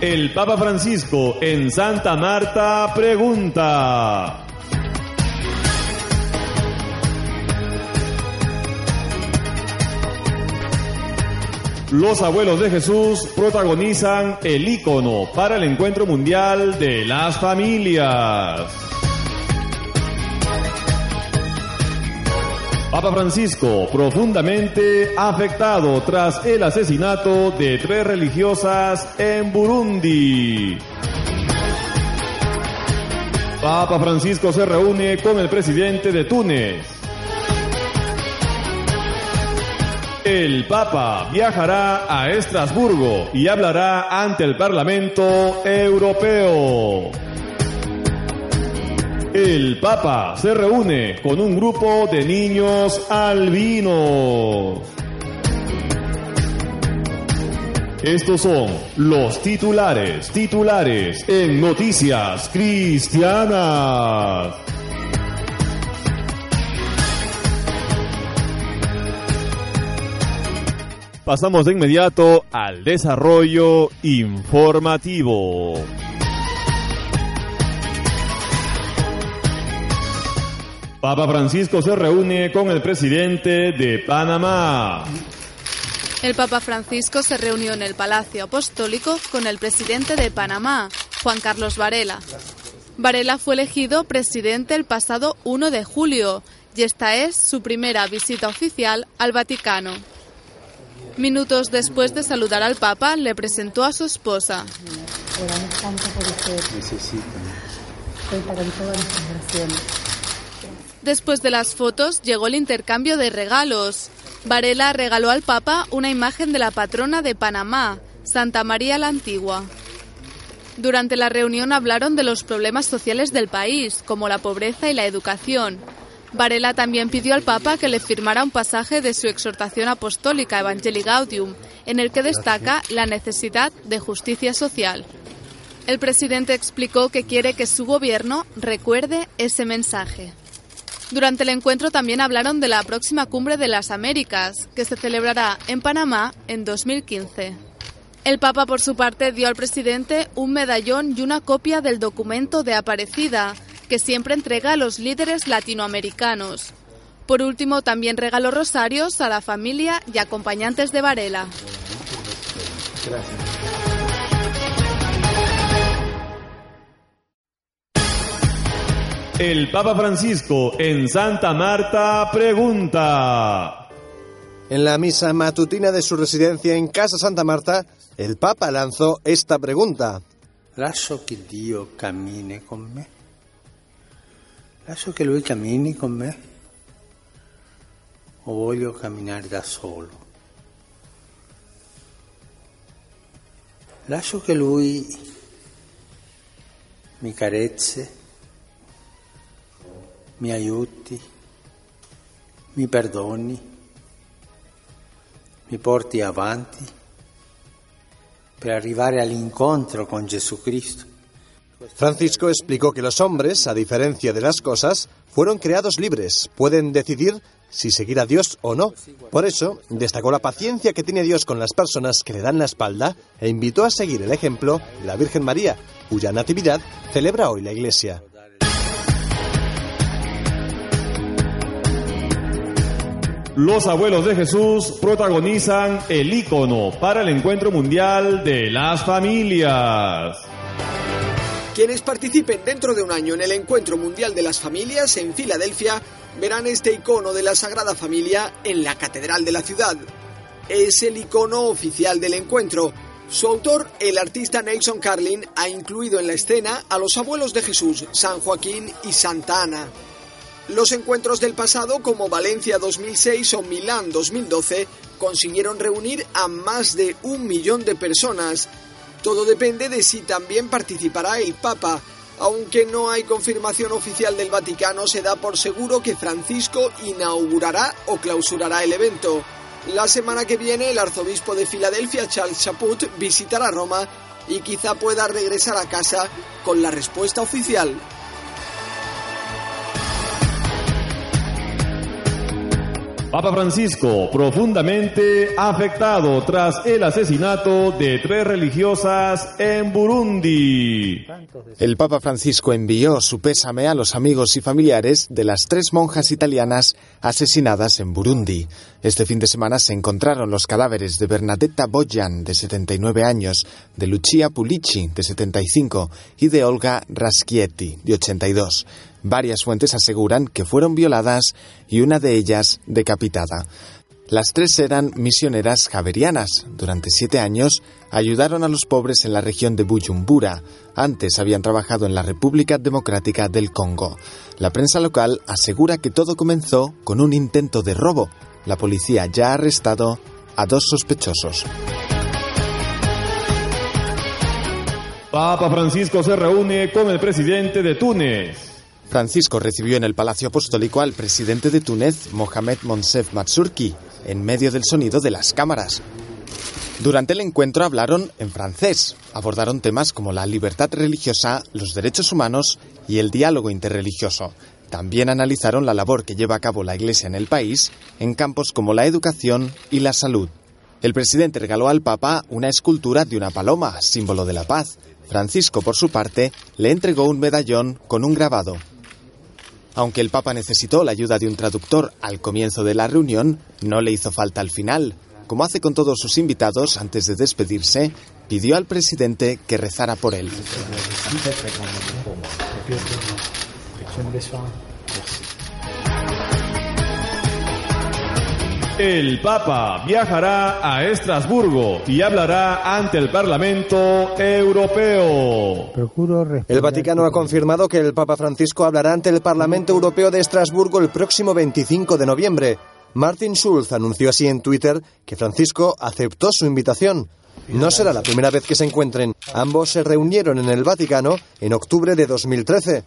El Papa Francisco en Santa Marta pregunta. Los abuelos de Jesús protagonizan el ícono para el encuentro mundial de las familias. Papa Francisco, profundamente afectado tras el asesinato de tres religiosas en Burundi. Papa Francisco se reúne con el presidente de Túnez. El Papa viajará a Estrasburgo y hablará ante el Parlamento Europeo. El Papa se reúne con un grupo de niños albinos. Estos son los titulares, titulares en Noticias Cristianas. Pasamos de inmediato al desarrollo informativo. Papa Francisco se reúne con el presidente de Panamá. El Papa Francisco se reunió en el Palacio Apostólico con el presidente de Panamá, Juan Carlos Varela. Varela fue elegido presidente el pasado 1 de julio y esta es su primera visita oficial al Vaticano. Minutos después de saludar al Papa, le presentó a su esposa. Oramos tanto por usted. Necesitan. Cuenta con todas nuestras oraciones. Después de las fotos llegó el intercambio de regalos. Varela regaló al Papa una imagen de la patrona de Panamá, Santa María la Antigua. Durante la reunión hablaron de los problemas sociales del país, como la pobreza y la educación. Varela también pidió al Papa que le firmara un pasaje de su exhortación apostólica Evangelii Gaudium, en el que destaca la necesidad de justicia social. El presidente explicó que quiere que su gobierno recuerde ese mensaje. Durante el encuentro también hablaron de la próxima cumbre de las Américas, que se celebrará en Panamá en 2015. El Papa, por su parte, dio al presidente un medallón y una copia del documento de Aparecida, que siempre entrega a los líderes latinoamericanos. Por último, también regaló rosarios a la familia y acompañantes de Varela. El Papa Francisco en Santa Marta pregunta. En la misa matutina de su residencia en Casa Santa Marta, el Papa lanzó esta pregunta. Lascio che Dio cammini con me. Lascio che Lui cammini con me. O voglio camminare da solo. Lascio che Lui mi carezze, mi aiuti, mi perdoni, mi porti avanti per arrivare all'incontro con Gesù Cristo. Francisco explicó que los hombres, a diferencia de las cosas, fueron creados libres, pueden decidir si seguir a Dios o no. Por eso, destacó la paciencia que tiene Dios con las personas que le dan la espalda e invitó a seguir el ejemplo de la Virgen María, cuya natividad celebra hoy la Iglesia. Los abuelos de Jesús protagonizan el ícono para el encuentro mundial de las familias. Quienes participen dentro de un año en el Encuentro Mundial de las Familias en Filadelfia verán este icono de la Sagrada Familia en la Catedral de la ciudad. Es el icono oficial del encuentro. Su autor, el artista Nelson Carlin, ha incluido en la escena a los abuelos de Jesús, San Joaquín y Santa Ana. Los encuentros del pasado, como Valencia 2006 o Milán 2012, consiguieron reunir a más de un millón de personas. Todo depende de si también participará el Papa. Aunque no hay confirmación oficial del Vaticano, se da por seguro que Francisco inaugurará o clausurará el evento. La semana que viene, el arzobispo de Filadelfia, Charles Chaput, visitará Roma y quizá pueda regresar a casa con la respuesta oficial. Papa Francisco, profundamente afectado tras el asesinato de tres religiosas en Burundi. El Papa Francisco envió su pésame a los amigos y familiares de las tres monjas italianas asesinadas en Burundi. Este fin de semana se encontraron los cadáveres de Bernadetta Bojan, de 79 años, de Lucia Pulici, de 75, y de Olga Raschietti, de 82. Varias fuentes aseguran que fueron violadas y una de ellas decapitada. Las tres eran misioneras javerianas. Durante siete años ayudaron a los pobres en la región de Bujumbura. Antes habían trabajado en la República Democrática del Congo. La prensa local asegura que todo comenzó con un intento de robo. La policía ya ha arrestado a dos sospechosos. Papa Francisco se reúne con el presidente de Túnez. Francisco recibió en el Palacio Apostólico al presidente de Túnez, Mohamed Monsef Matsurki, en medio del sonido de las cámaras. Durante el encuentro hablaron en francés, abordaron temas como la libertad religiosa, los derechos humanos y el diálogo interreligioso. También analizaron la labor que lleva a cabo la Iglesia en el país en campos como la educación y la salud. El presidente regaló al Papa una escultura de una paloma, símbolo de la paz. Francisco, por su parte, le entregó un medallón con un grabado. Aunque el Papa necesitó la ayuda de un traductor al comienzo de la reunión, no le hizo falta al final. Como hace con todos sus invitados, antes de despedirse, pidió al presidente que rezara por él. El Papa viajará a Estrasburgo y hablará ante el Parlamento Europeo. El Vaticano ha confirmado que el Papa Francisco hablará ante el Parlamento Europeo de Estrasburgo el próximo 25 de noviembre. Martin Schulz anunció así en Twitter que Francisco aceptó su invitación. No será la primera vez que se encuentren. Ambos se reunieron en el Vaticano en octubre de 2013.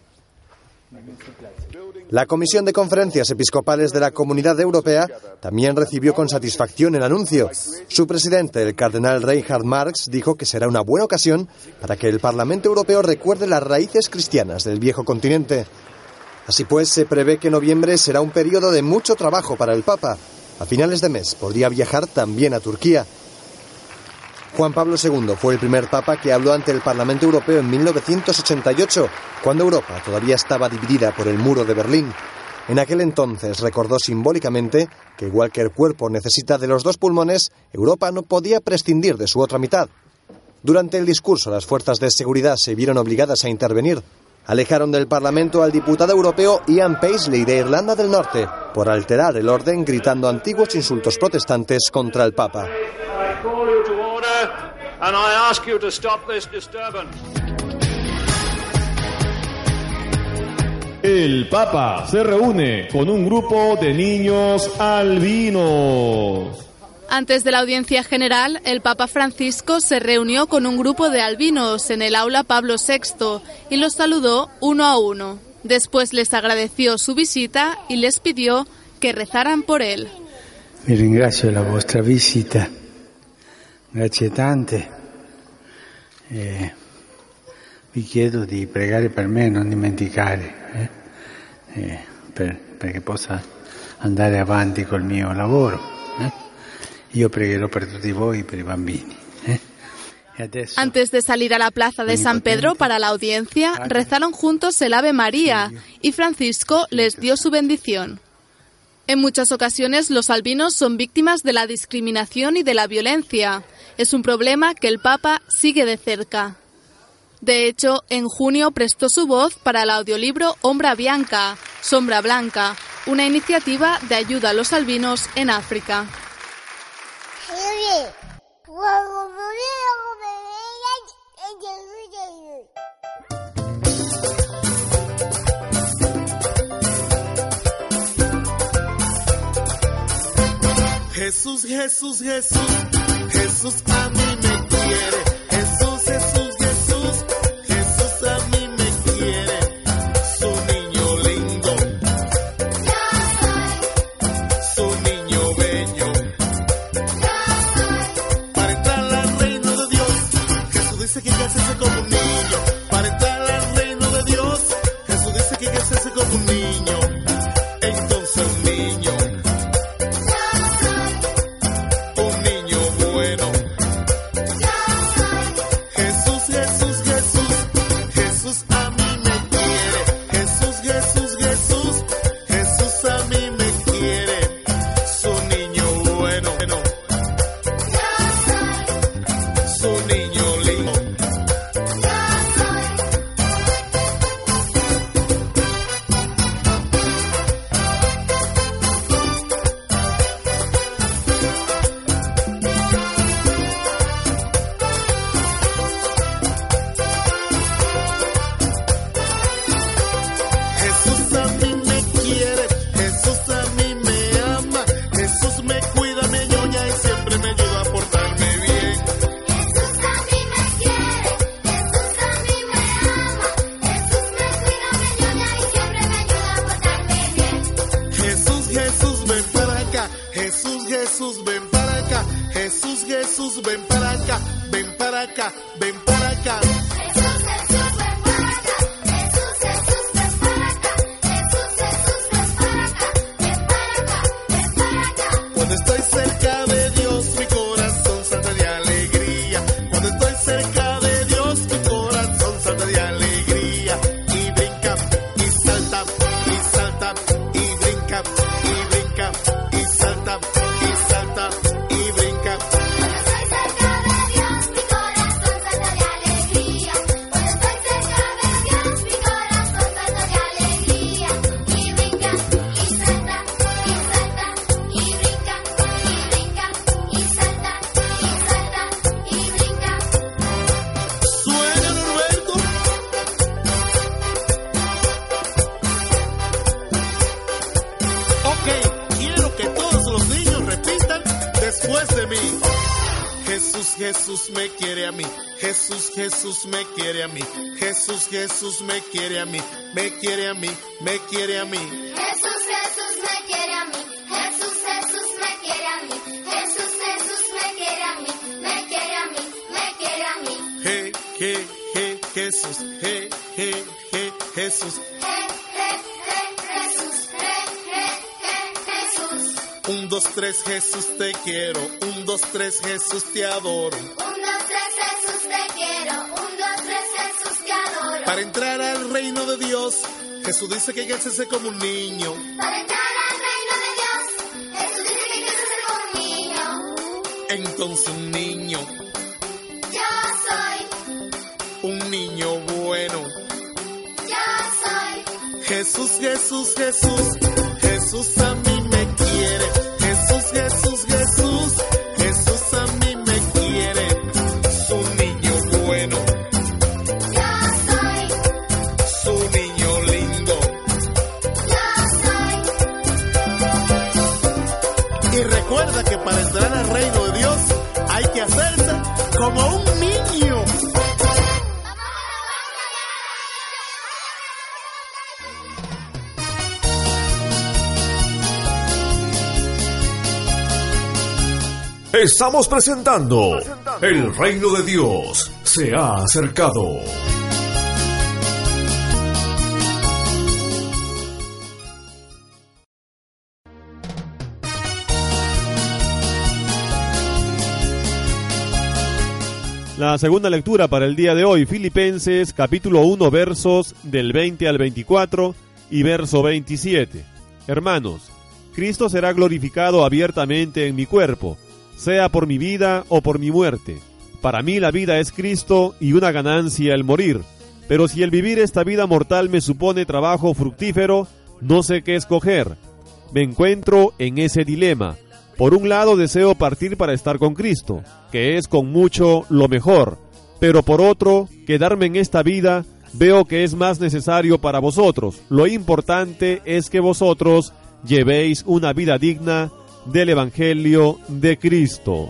La Comisión de Conferencias Episcopales de la Comunidad Europea también recibió con satisfacción el anuncio. Su presidente, el cardenal Reinhard Marx, dijo que será una buena ocasión para que el Parlamento Europeo recuerde las raíces cristianas del viejo continente. Así pues, se prevé que noviembre será un periodo de mucho trabajo para el Papa. A finales de mes podría viajar también a Turquía. Juan Pablo II fue el primer papa que habló ante el Parlamento Europeo en 1988, cuando Europa todavía estaba dividida por el muro de Berlín. En aquel entonces recordó simbólicamente que igual que el cuerpo necesita de los dos pulmones, Europa no podía prescindir de su otra mitad. Durante el discurso, las fuerzas de seguridad se vieron obligadas a intervenir. Alejaron del Parlamento al diputado europeo Ian Paisley de Irlanda del Norte por alterar el orden gritando antiguos insultos protestantes contra el Papa. I call you to order and I ask you to stop this disturbance. El Papa se reúne con un grupo de niños albinos. Antes de la audiencia general, el Papa Francisco se reunió con un grupo de albinos en el aula Pablo VI y los saludó uno a uno. Después les agradeció su visita y les pidió que rezaran por él. Vi ringrazio della vostra visita, grazie tante. E vi chiedo di pregare per me, non dimenticare, eh? Eh, per- perché possa andare avanti col mio lavoro. eh? Io pregherò per tutti voi, per i bambini. eh? E Antes de salir a la plaza de San Pedro para la audiencia, rezaron juntos el Ave María y Francisco les dio su bendición. En muchas ocasiones los albinos son víctimas de la discriminación y de la violencia. Es un problema que el Papa sigue de cerca. De hecho, en junio prestó su voz para el audiolibro Ombra Bianca, Sombra Blanca, una iniciativa de ayuda a los albinos en África. Jesús, Jesús, Jesús, Jesús a mí me quiere. Jesús, Jesús, Jesús, Jesús a mí me quiere. Su niño lindo. Su niño bello. Para entrar al reino de Dios, Jesús dice que hay que hacerse como un niño. Para entrar al reino de Dios, Jesús dice que hay que hacerse como un niño. Me quiere a mí. Jesús, Jesús me quiere a mí. Jesús, Jesús me quiere a mí. Me quiere a mí, me quiere a mí. Jesús, Jesús me quiere a mí. Jesús, Jesús me quiere a mí. Jesús, Jesús me quiere a mí. Me quiere a mí, me quiere a mí. Je, je, je, Jesús. Je, je, je, Jesús. Je, je, je, Jesús. Je, je, je, Jesús. Un, dos, tres, Jesús te quiero. Un, dos, tres, Jesús te adoro. Para entrar al reino de Dios, Jesús dice que hay que hacerse como un niño. Para entrar al reino de Dios, Jesús dice que hay que hacerse como un niño. Entonces un niño, Yo soy, un niño bueno. yo soy. Jesús, Jesús, Jesús, Jesús a mí me quiere. Como un niño. Estamos presentando El reino de Dios se ha acercado. Segunda lectura para el día de hoy, Filipenses capítulo 1 versos del 20 al 24 y verso 27. Hermanos, Cristo será glorificado abiertamente en mi cuerpo, sea por mi vida o por mi muerte. Para mí la vida es Cristo y una ganancia el morir. Pero si el vivir esta vida mortal me supone trabajo fructífero, no sé qué escoger. Me encuentro en ese dilema. Por un lado deseo partir para estar con Cristo, que es con mucho lo mejor, pero por otro, quedarme en esta vida veo que es más necesario para vosotros. Lo importante es que vosotros llevéis una vida digna del Evangelio de Cristo.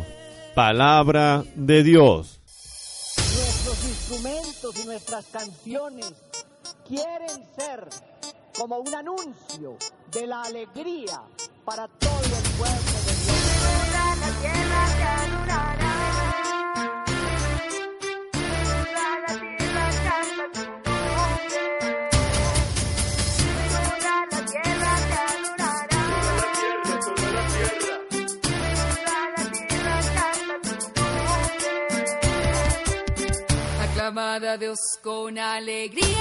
Palabra de Dios. Nuestros instrumentos y nuestras canciones quieren ser como un anuncio de la alegría para todo el pueblo Aclamad a Dios con alegría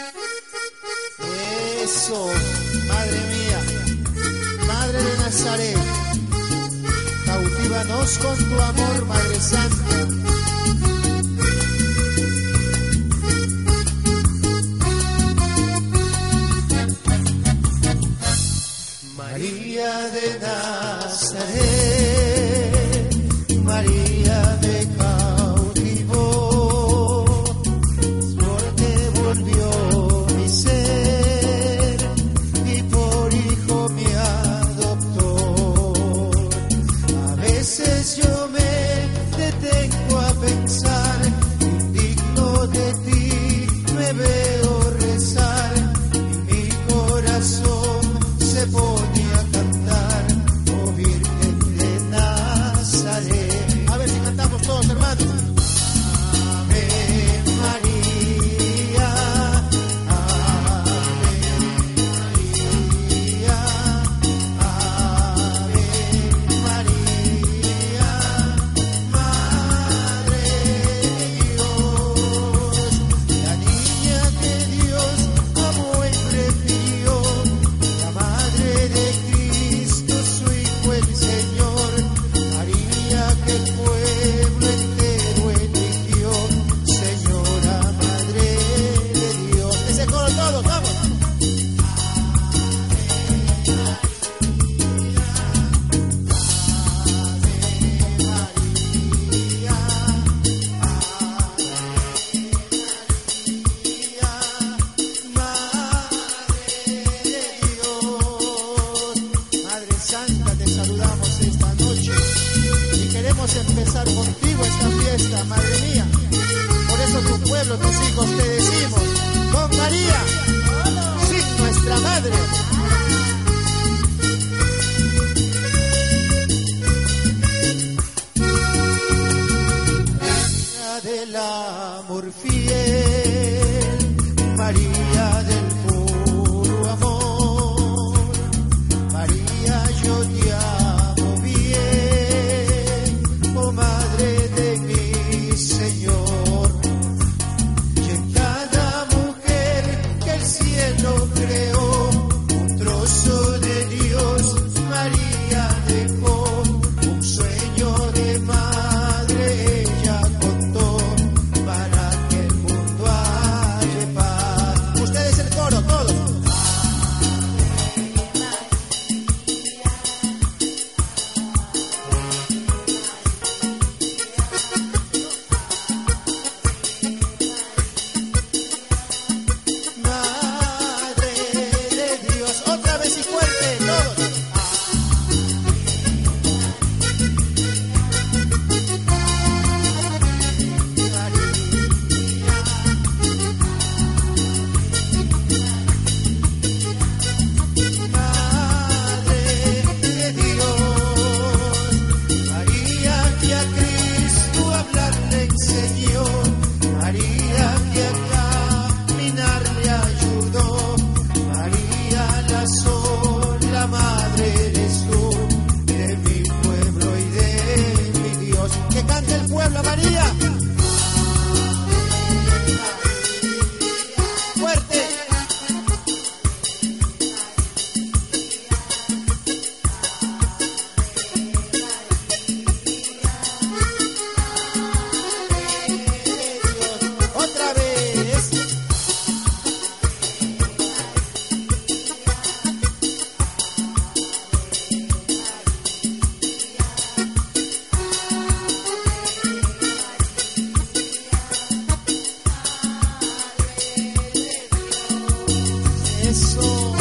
Eso.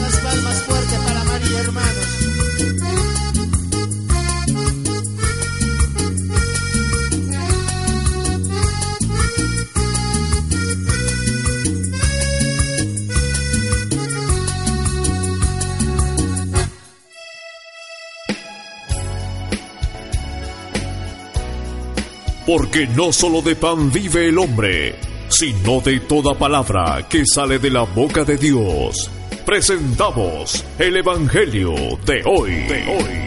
Las palmas fuertes para María, hermanos. Porque no solo de pan vive el hombre sino de toda palabra que sale de la boca de Dios. Presentamos el Evangelio de hoy. De hoy.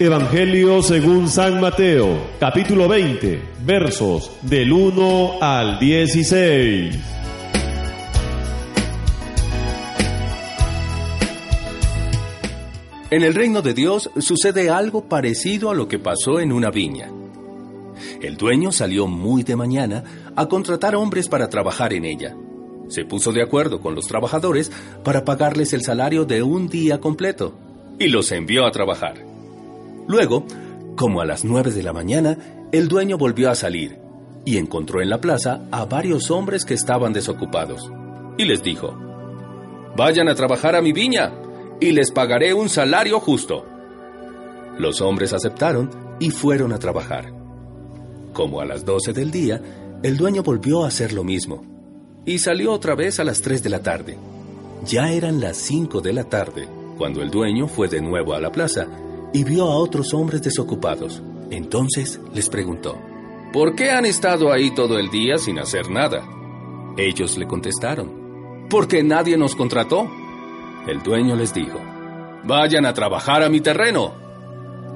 Evangelio según San Mateo, capítulo 20, versos del 1 al 16. En el reino de Dios sucede algo parecido a lo que pasó en una viña. El dueño salió muy de mañana a contratar hombres para trabajar en ella. Se puso de acuerdo con los trabajadores para pagarles el salario de un día completo y los envió a trabajar. Luego, como a las nueve de la mañana, el dueño volvió a salir y encontró en la plaza a varios hombres que estaban desocupados. Y les dijo, Vayan a trabajar a mi viña y les pagaré un salario justo. Los hombres aceptaron y fueron a trabajar. Como a las doce del día, el dueño volvió a hacer lo mismo y salió otra vez a las tres de la tarde. Ya eran las cinco de la tarde cuando el dueño fue de nuevo a la plaza y vio a otros hombres desocupados. Entonces les preguntó, ¿por qué han estado ahí todo el día sin hacer nada? Ellos le contestaron, porque nadie nos contrató. El dueño les dijo, vayan a trabajar a mi terreno.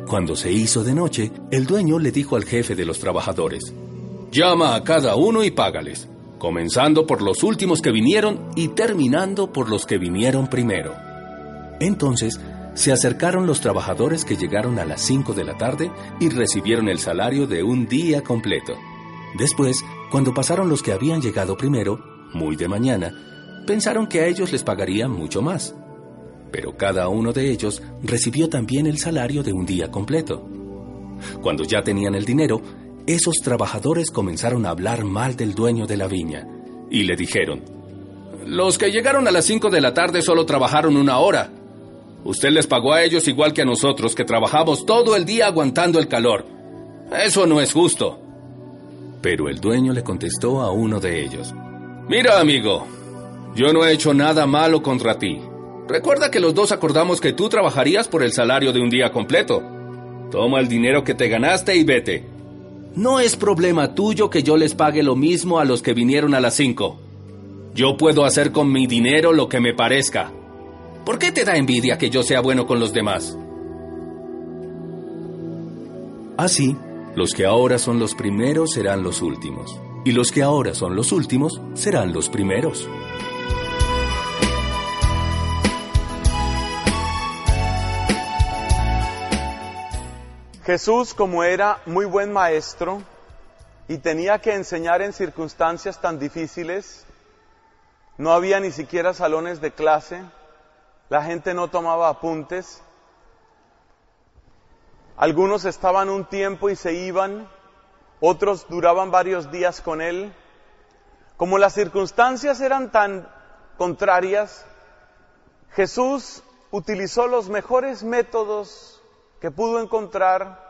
Cuando se hizo de noche, el dueño le dijo al jefe de los trabajadores, llama a cada uno y págales, comenzando por los últimos que vinieron y terminando por los que vinieron primero. Entonces se acercaron los trabajadores que llegaron a las 5 de la tarde y recibieron el salario de un día completo. Después, cuando pasaron los que habían llegado primero, muy de mañana, pensaron que a ellos les pagarían mucho más. Pero cada uno de ellos recibió también el salario de un día completo. Cuando ya tenían el dinero, esos trabajadores comenzaron a hablar mal del dueño de la viña y le dijeron, Los que llegaron a las 5 de la tarde solo trabajaron una hora. Usted les pagó a ellos igual que a nosotros, que trabajamos todo el día aguantando el calor. Eso no es justo. Pero el dueño le contestó a uno de ellos, Mira, amigo, yo no he hecho nada malo contra ti. Recuerda que los dos acordamos que tú trabajarías por el salario de un día completo. Toma el dinero que te ganaste y vete. No es problema tuyo que yo les pague lo mismo a los que vinieron a las cinco. Yo puedo hacer con mi dinero lo que me parezca. ¿Por qué te da envidia que yo sea bueno con los demás? Así, los que ahora son los primeros serán los últimos, y los que ahora son los últimos serán los primeros. Jesús, como era muy buen maestro y tenía que enseñar en circunstancias tan difíciles, no había ni siquiera salones de clase, la gente no tomaba apuntes, algunos estaban un tiempo y se iban, otros duraban varios días con él. Como las circunstancias eran tan contrarias, Jesús utilizó los mejores métodos que pudo encontrar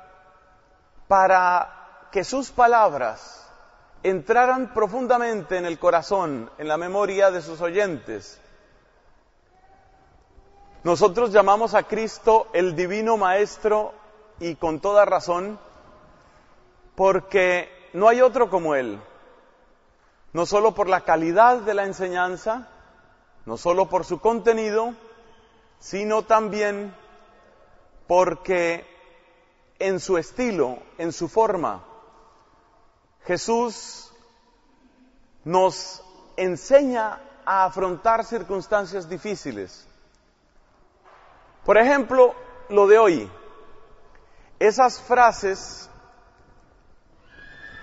para que sus palabras entraran profundamente en el corazón, en la memoria de sus oyentes. Nosotros llamamos a Cristo el Divino Maestro y con toda razón, porque no hay otro como Él, no solo por la calidad de la enseñanza, no solo por su contenido, sino también porque en su estilo, en su forma, Jesús nos enseña a afrontar circunstancias difíciles. Por ejemplo, lo de hoy, esas frases,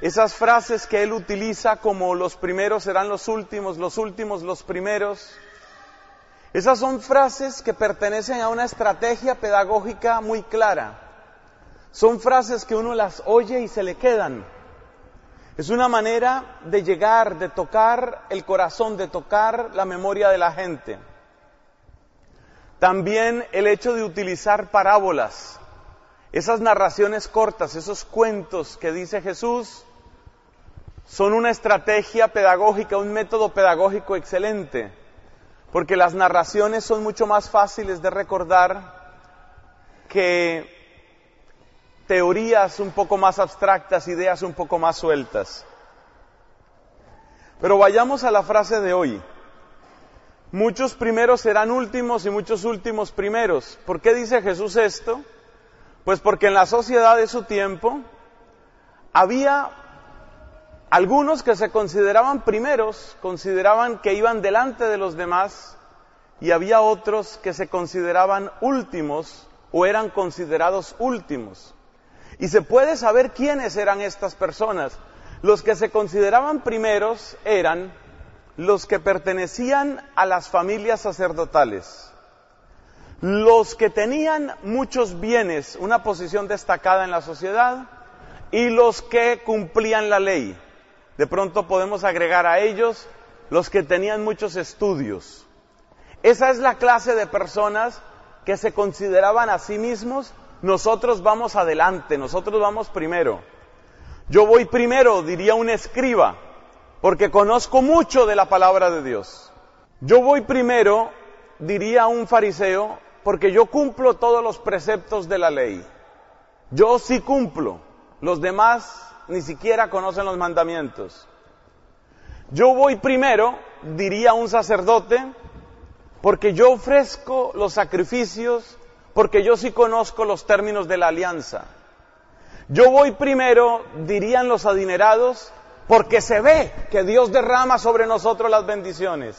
esas frases que él utiliza como los primeros serán los últimos, los últimos los primeros, esas son frases que pertenecen a una estrategia pedagógica muy clara. Son frases que uno las oye y se le quedan. Es una manera de llegar, de tocar el corazón, de tocar la memoria de la gente. También el hecho de utilizar parábolas, esas narraciones cortas, esos cuentos que dice Jesús, son una estrategia pedagógica, un método pedagógico excelente, porque las narraciones son mucho más fáciles de recordar que teorías un poco más abstractas, ideas un poco más sueltas. Pero vayamos a la frase de hoy. Muchos primeros serán últimos y muchos últimos primeros. ¿Por qué dice Jesús esto? Pues porque en la sociedad de su tiempo había algunos que se consideraban primeros, consideraban que iban delante de los demás, y había otros que se consideraban últimos o eran considerados últimos. Y se puede saber quiénes eran estas personas. Los que se consideraban primeros eran los que pertenecían a las familias sacerdotales, los que tenían muchos bienes, una posición destacada en la sociedad, y los que cumplían la ley. De pronto podemos agregar a ellos los que tenían muchos estudios. Esa es la clase de personas que se consideraban a sí mismos, nosotros vamos adelante, nosotros vamos primero. Yo voy primero, diría un escriba, porque conozco mucho de la palabra de Dios. Yo voy primero, diría un fariseo, porque yo cumplo todos los preceptos de la ley. Yo sí cumplo, los demás ni siquiera conocen los mandamientos. Yo voy primero, diría un sacerdote, porque yo ofrezco los sacrificios, porque yo sí conozco los términos de la alianza. Yo voy primero, dirían los adinerados, porque se ve que Dios derrama sobre nosotros las bendiciones.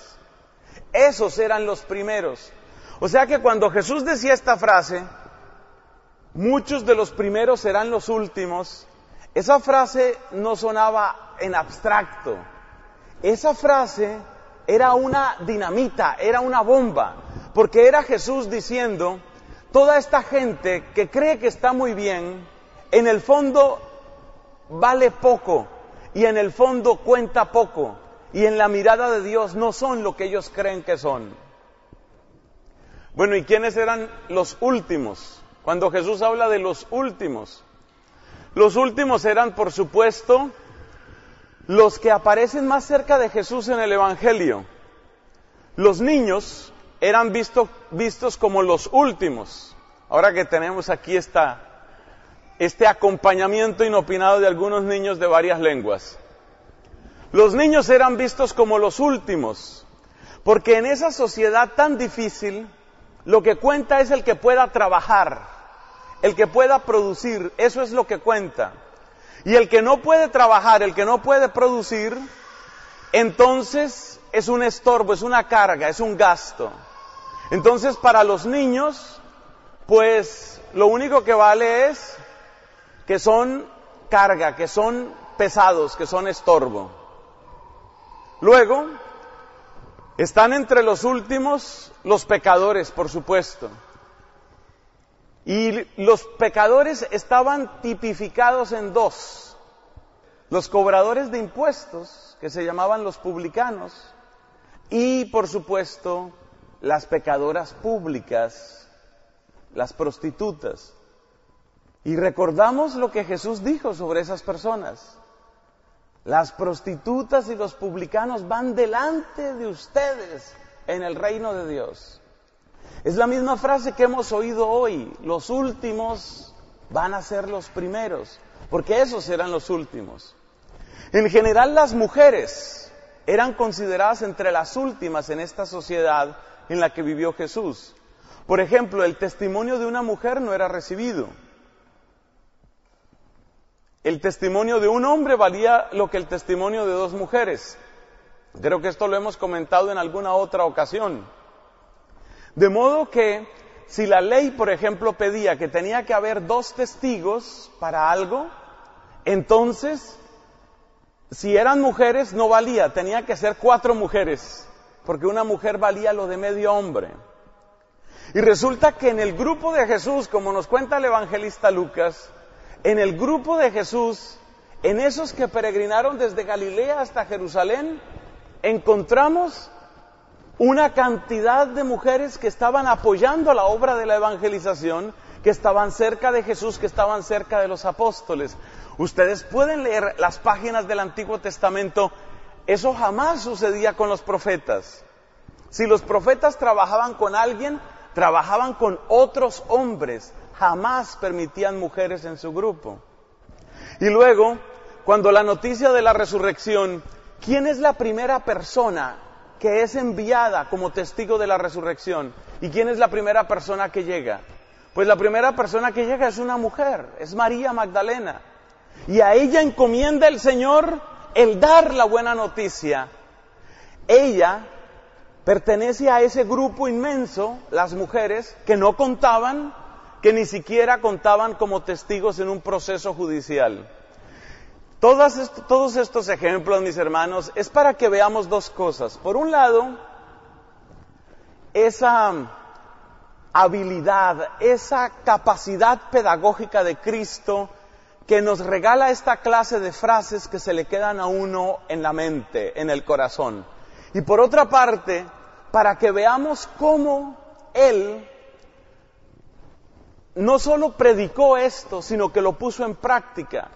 Esos eran los primeros. O sea que cuando Jesús decía esta frase, muchos de los primeros serán los últimos, esa frase no sonaba en abstracto. Esa frase era una dinamita, era una bomba, porque era Jesús diciendo, toda esta gente que cree que está muy bien, en el fondo vale poco y en el fondo cuenta poco y en la mirada de Dios no son lo que ellos creen que son. Bueno, ¿y quiénes eran los últimos? Cuando Jesús habla de los últimos, los últimos eran, por supuesto, los que aparecen más cerca de Jesús en el Evangelio. Los niños eran visto- vistos como los últimos. Ahora que tenemos aquí esta, este acompañamiento inopinado de algunos niños de varias lenguas. Los niños eran vistos como los últimos, porque en esa sociedad tan difícil, lo que cuenta es el que pueda trabajar, el que pueda producir, eso es lo que cuenta. Y el que no puede trabajar, el que no puede producir, entonces es un estorbo, es una carga, es un gasto. Entonces para los niños, pues lo único que vale es que son carga, que son pesados, que son estorbo. Luego, están entre los últimos los pecadores, por supuesto. Y los pecadores estaban tipificados en dos. Los cobradores de impuestos, que se llamaban los publicanos, y por supuesto las pecadoras públicas, las prostitutas. Y recordamos lo que Jesús dijo sobre esas personas. Las prostitutas y los publicanos van delante de ustedes en el reino de Dios. Es la misma frase que hemos oído hoy. Los últimos van a ser los primeros, porque esos serán los últimos. En general las mujeres eran consideradas entre las últimas en esta sociedad en la que vivió Jesús. Por ejemplo, el testimonio de una mujer no era recibido. El testimonio de un hombre valía lo que el testimonio de dos mujeres. Creo que esto lo hemos comentado en alguna otra ocasión. De modo que si la ley, por ejemplo, pedía que tenía que haber dos testigos para algo, entonces, si eran mujeres, no valía, tenía que ser cuatro mujeres, porque una mujer valía lo de medio hombre. Y resulta que en el grupo de Jesús, como nos cuenta el evangelista Lucas, en el grupo de Jesús, en esos que peregrinaron desde Galilea hasta Jerusalén, encontramos una cantidad de mujeres que estaban apoyando la obra de la evangelización, que estaban cerca de Jesús, que estaban cerca de los apóstoles. Ustedes pueden leer las páginas del Antiguo Testamento, eso jamás sucedía con los profetas. Si los profetas trabajaban con alguien, trabajaban con otros hombres, jamás permitían mujeres en su grupo. Y luego, cuando la noticia de la resurrección, ¿quién es la primera persona que es enviada como testigo de la resurrección? ¿Y quién es la primera persona que llega? Pues la primera persona que llega es una mujer, es María Magdalena. Y a ella encomienda el Señor el dar la buena noticia. Ella pertenece a ese grupo inmenso, las mujeres, que no contaban, que ni siquiera contaban como testigos en un proceso judicial. Todas est- todos estos ejemplos, mis hermanos, es para que veamos dos cosas. Por un lado, esa habilidad, esa capacidad pedagógica de Cristo que nos regala esta clase de frases que se le quedan a uno en la mente, en el corazón. Y por otra parte, para que veamos cómo Él no solo predicó esto, sino que lo puso en práctica.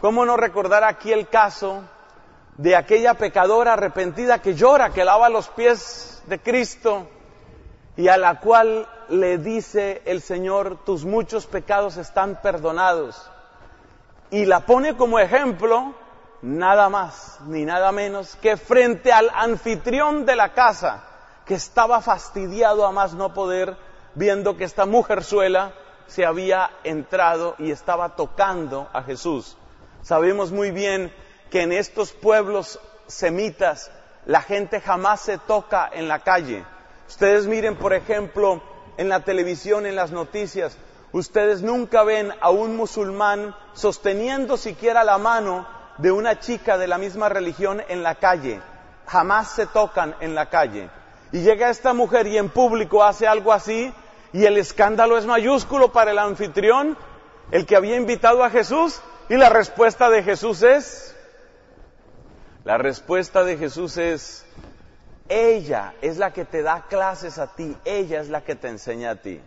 ¿Cómo no recordar aquí el caso de aquella pecadora arrepentida que llora, que lava los pies de Cristo y a la cual le dice el Señor, tus muchos pecados están perdonados? Y la pone como ejemplo nada más ni nada menos que frente al anfitrión de la casa, que estaba fastidiado a más no poder, viendo que esta mujerzuela se había entrado y estaba tocando a Jesús. Sabemos muy bien que en estos pueblos semitas la gente jamás se toca en la calle. Ustedes miren, por ejemplo, en la televisión, en las noticias, ustedes nunca ven a un musulmán sosteniendo siquiera la mano de una chica de la misma religión en la calle. Jamás se tocan en la calle. Y llega esta mujer y en público hace algo así y el escándalo es mayúsculo para el anfitrión, el que había invitado a Jesús, y la respuesta de Jesús es, la respuesta de Jesús es, ella es la que te da clases a ti, ella es la que te enseña a ti.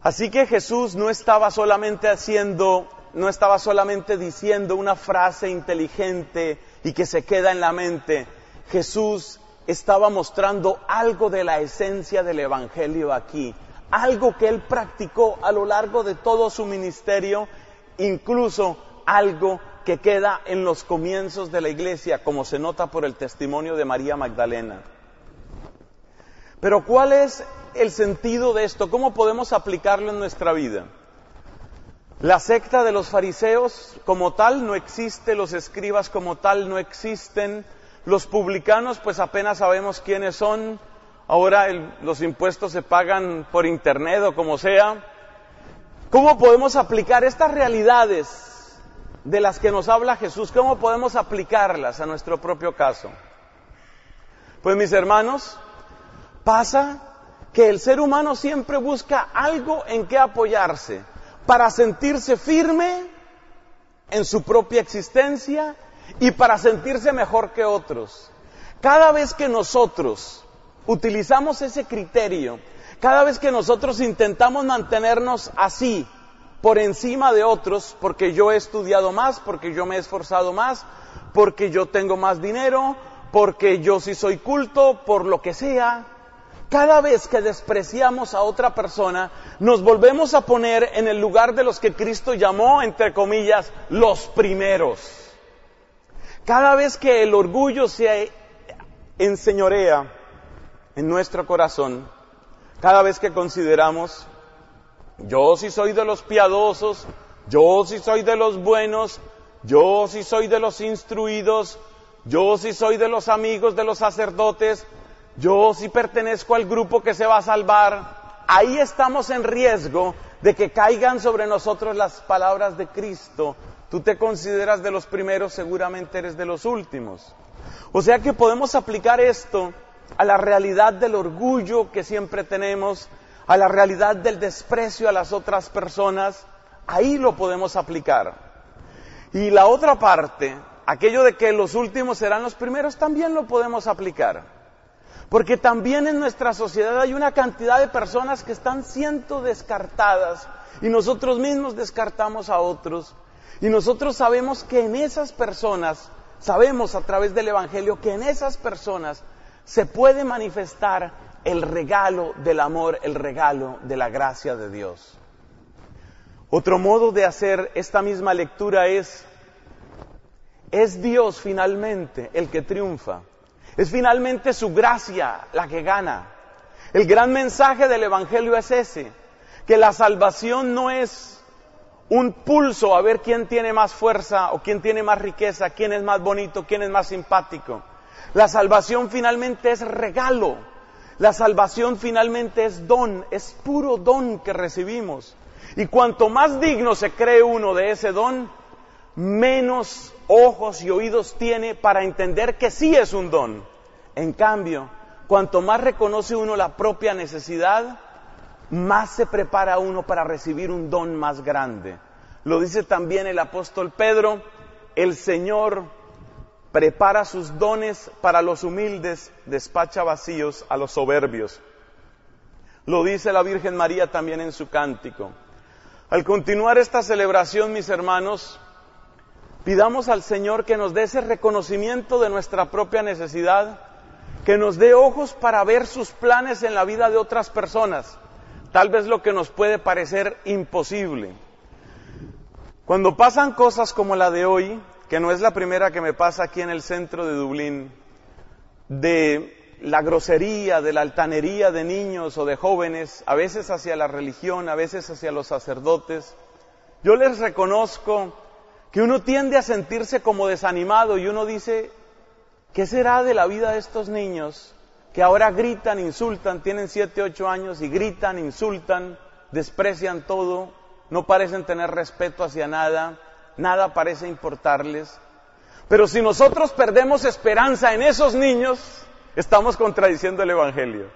Así que Jesús no estaba solamente haciendo, no estaba solamente diciendo una frase inteligente y que se queda en la mente. Jesús estaba mostrando algo de la esencia del Evangelio aquí, algo que él practicó a lo largo de todo su ministerio, incluso algo que queda en los comienzos de la iglesia, como se nota por el testimonio de María Magdalena. Pero ¿cuál es el sentido de esto? ¿Cómo podemos aplicarlo en nuestra vida? La secta de los fariseos como tal no existe, los escribas como tal no existen, los publicanos pues apenas sabemos quiénes son, ahora el- los impuestos se pagan por internet o como sea. ¿Cómo podemos aplicar estas realidades de las que nos habla Jesús? ¿Cómo podemos aplicarlas a nuestro propio caso? Pues mis hermanos, pasa que el ser humano siempre busca algo en que apoyarse para sentirse firme en su propia existencia y para sentirse mejor que otros. Cada vez que nosotros utilizamos ese criterio, cada vez que nosotros intentamos mantenernos así, por encima de otros, porque yo he estudiado más, porque yo me he esforzado más, porque yo tengo más dinero, porque yo sí soy culto, por lo que sea, cada vez que despreciamos a otra persona, nos volvemos a poner en el lugar de los que Cristo llamó, entre comillas, los primeros. Cada vez que el orgullo se enseñorea en nuestro corazón, cada vez que consideramos, yo sí soy de los piadosos, yo sí soy de los buenos, yo sí soy de los instruidos, yo sí soy de los amigos de los sacerdotes, yo sí pertenezco al grupo que se va a salvar, ahí estamos en riesgo de que caigan sobre nosotros las palabras de Cristo. Tú te consideras de los primeros, seguramente eres de los últimos. O sea que podemos aplicar esto a la realidad del orgullo que siempre tenemos, a la realidad del desprecio a las otras personas. Ahí lo podemos aplicar. Y la otra parte, aquello de que los últimos serán los primeros, también lo podemos aplicar. Porque también en nuestra sociedad hay una cantidad de personas que están siendo descartadas y nosotros mismos descartamos a otros. Y nosotros sabemos que en esas personas, sabemos a través del Evangelio que en esas personas se puede manifestar el regalo del amor, el regalo de la gracia de Dios. Otro modo de hacer esta misma lectura es, es Dios finalmente el que triunfa. Es finalmente su gracia la que gana. El gran mensaje del Evangelio es ese, que la salvación no es un pulso a ver quién tiene más fuerza o quién tiene más riqueza, quién es más bonito, quién es más simpático. La salvación finalmente es regalo. La salvación finalmente es don, es puro don que recibimos. Y cuanto más digno se cree uno de ese don, menos ojos y oídos tiene para entender que sí es un don. En cambio, cuanto más reconoce uno la propia necesidad, más se prepara uno para recibir un don más grande. Lo dice también el apóstol Pedro, el Señor prepara sus dones para los humildes, despacha vacíos a los soberbios. Lo dice la Virgen María también en su cántico. Al continuar esta celebración, mis hermanos, pidamos al Señor que nos dé ese reconocimiento de nuestra propia necesidad, que nos dé ojos para ver sus planes en la vida de otras personas, tal vez lo que nos puede parecer imposible. Cuando pasan cosas como la de hoy, que no es la primera que me pasa aquí en el centro de Dublín, de la grosería, de la altanería de niños o de jóvenes, a veces hacia la religión, a veces hacia los sacerdotes, yo les reconozco que uno tiende a sentirse como desanimado y uno dice, ¿qué será de la vida de estos niños que ahora gritan, insultan, tienen 7, 8 años y gritan, insultan, desprecian todo, no parecen tener respeto hacia nada, nada parece importarles? Pero si nosotros perdemos esperanza en esos niños, estamos contradiciendo el Evangelio.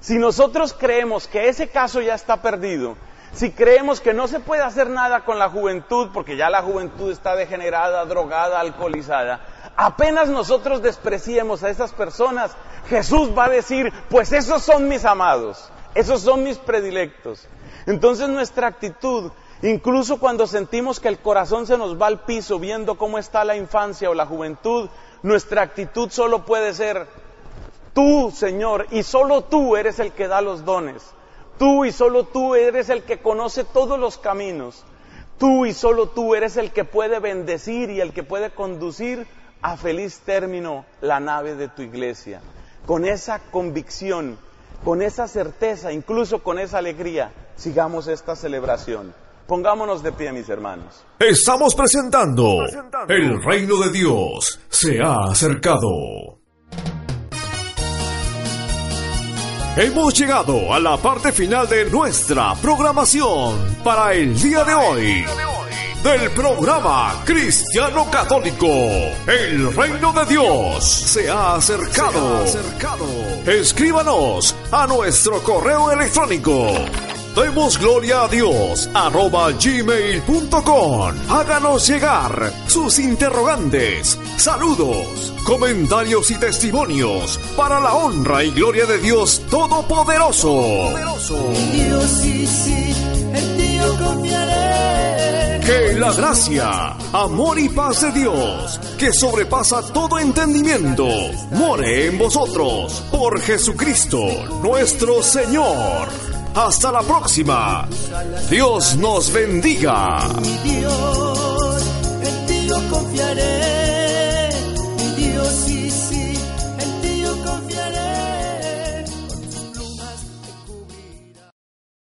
Si nosotros creemos que ese caso ya está perdido, si creemos que no se puede hacer nada con la juventud, porque ya la juventud está degenerada, drogada, alcoholizada, apenas nosotros despreciemos a esas personas, Jesús va a decir, pues esos son mis amados, esos son mis predilectos. Entonces nuestra actitud, incluso cuando sentimos que el corazón se nos va al piso viendo cómo está la infancia o la juventud, nuestra actitud solo puede ser, tú, Señor, y solo tú eres el que da los dones. Tú y solo tú eres el que conoce todos los caminos. Tú y solo tú eres el que puede bendecir y el que puede conducir a feliz término la nave de tu iglesia. Con esa convicción, con esa certeza, incluso con esa alegría, sigamos esta celebración. Pongámonos de pie, mis hermanos. Estamos presentando El reino de Dios se ha acercado. Hemos llegado a la parte final de nuestra programación para el día de hoy. Del programa Cristiano Católico, el reino de Dios se ha acercado. Escríbanos a nuestro correo electrónico. Demos gloria a Dios arroba gmail.com. Háganos llegar sus interrogantes, saludos, comentarios y testimonios para la honra y gloria de Dios Todopoderoso. Dios sí, sí, en yo confiaré. Que la gracia, amor y paz de Dios, que sobrepasa todo entendimiento, more en vosotros por Jesucristo nuestro Señor. Hasta la próxima. Dios nos bendiga. Mi Dios, en ti yo confiaré.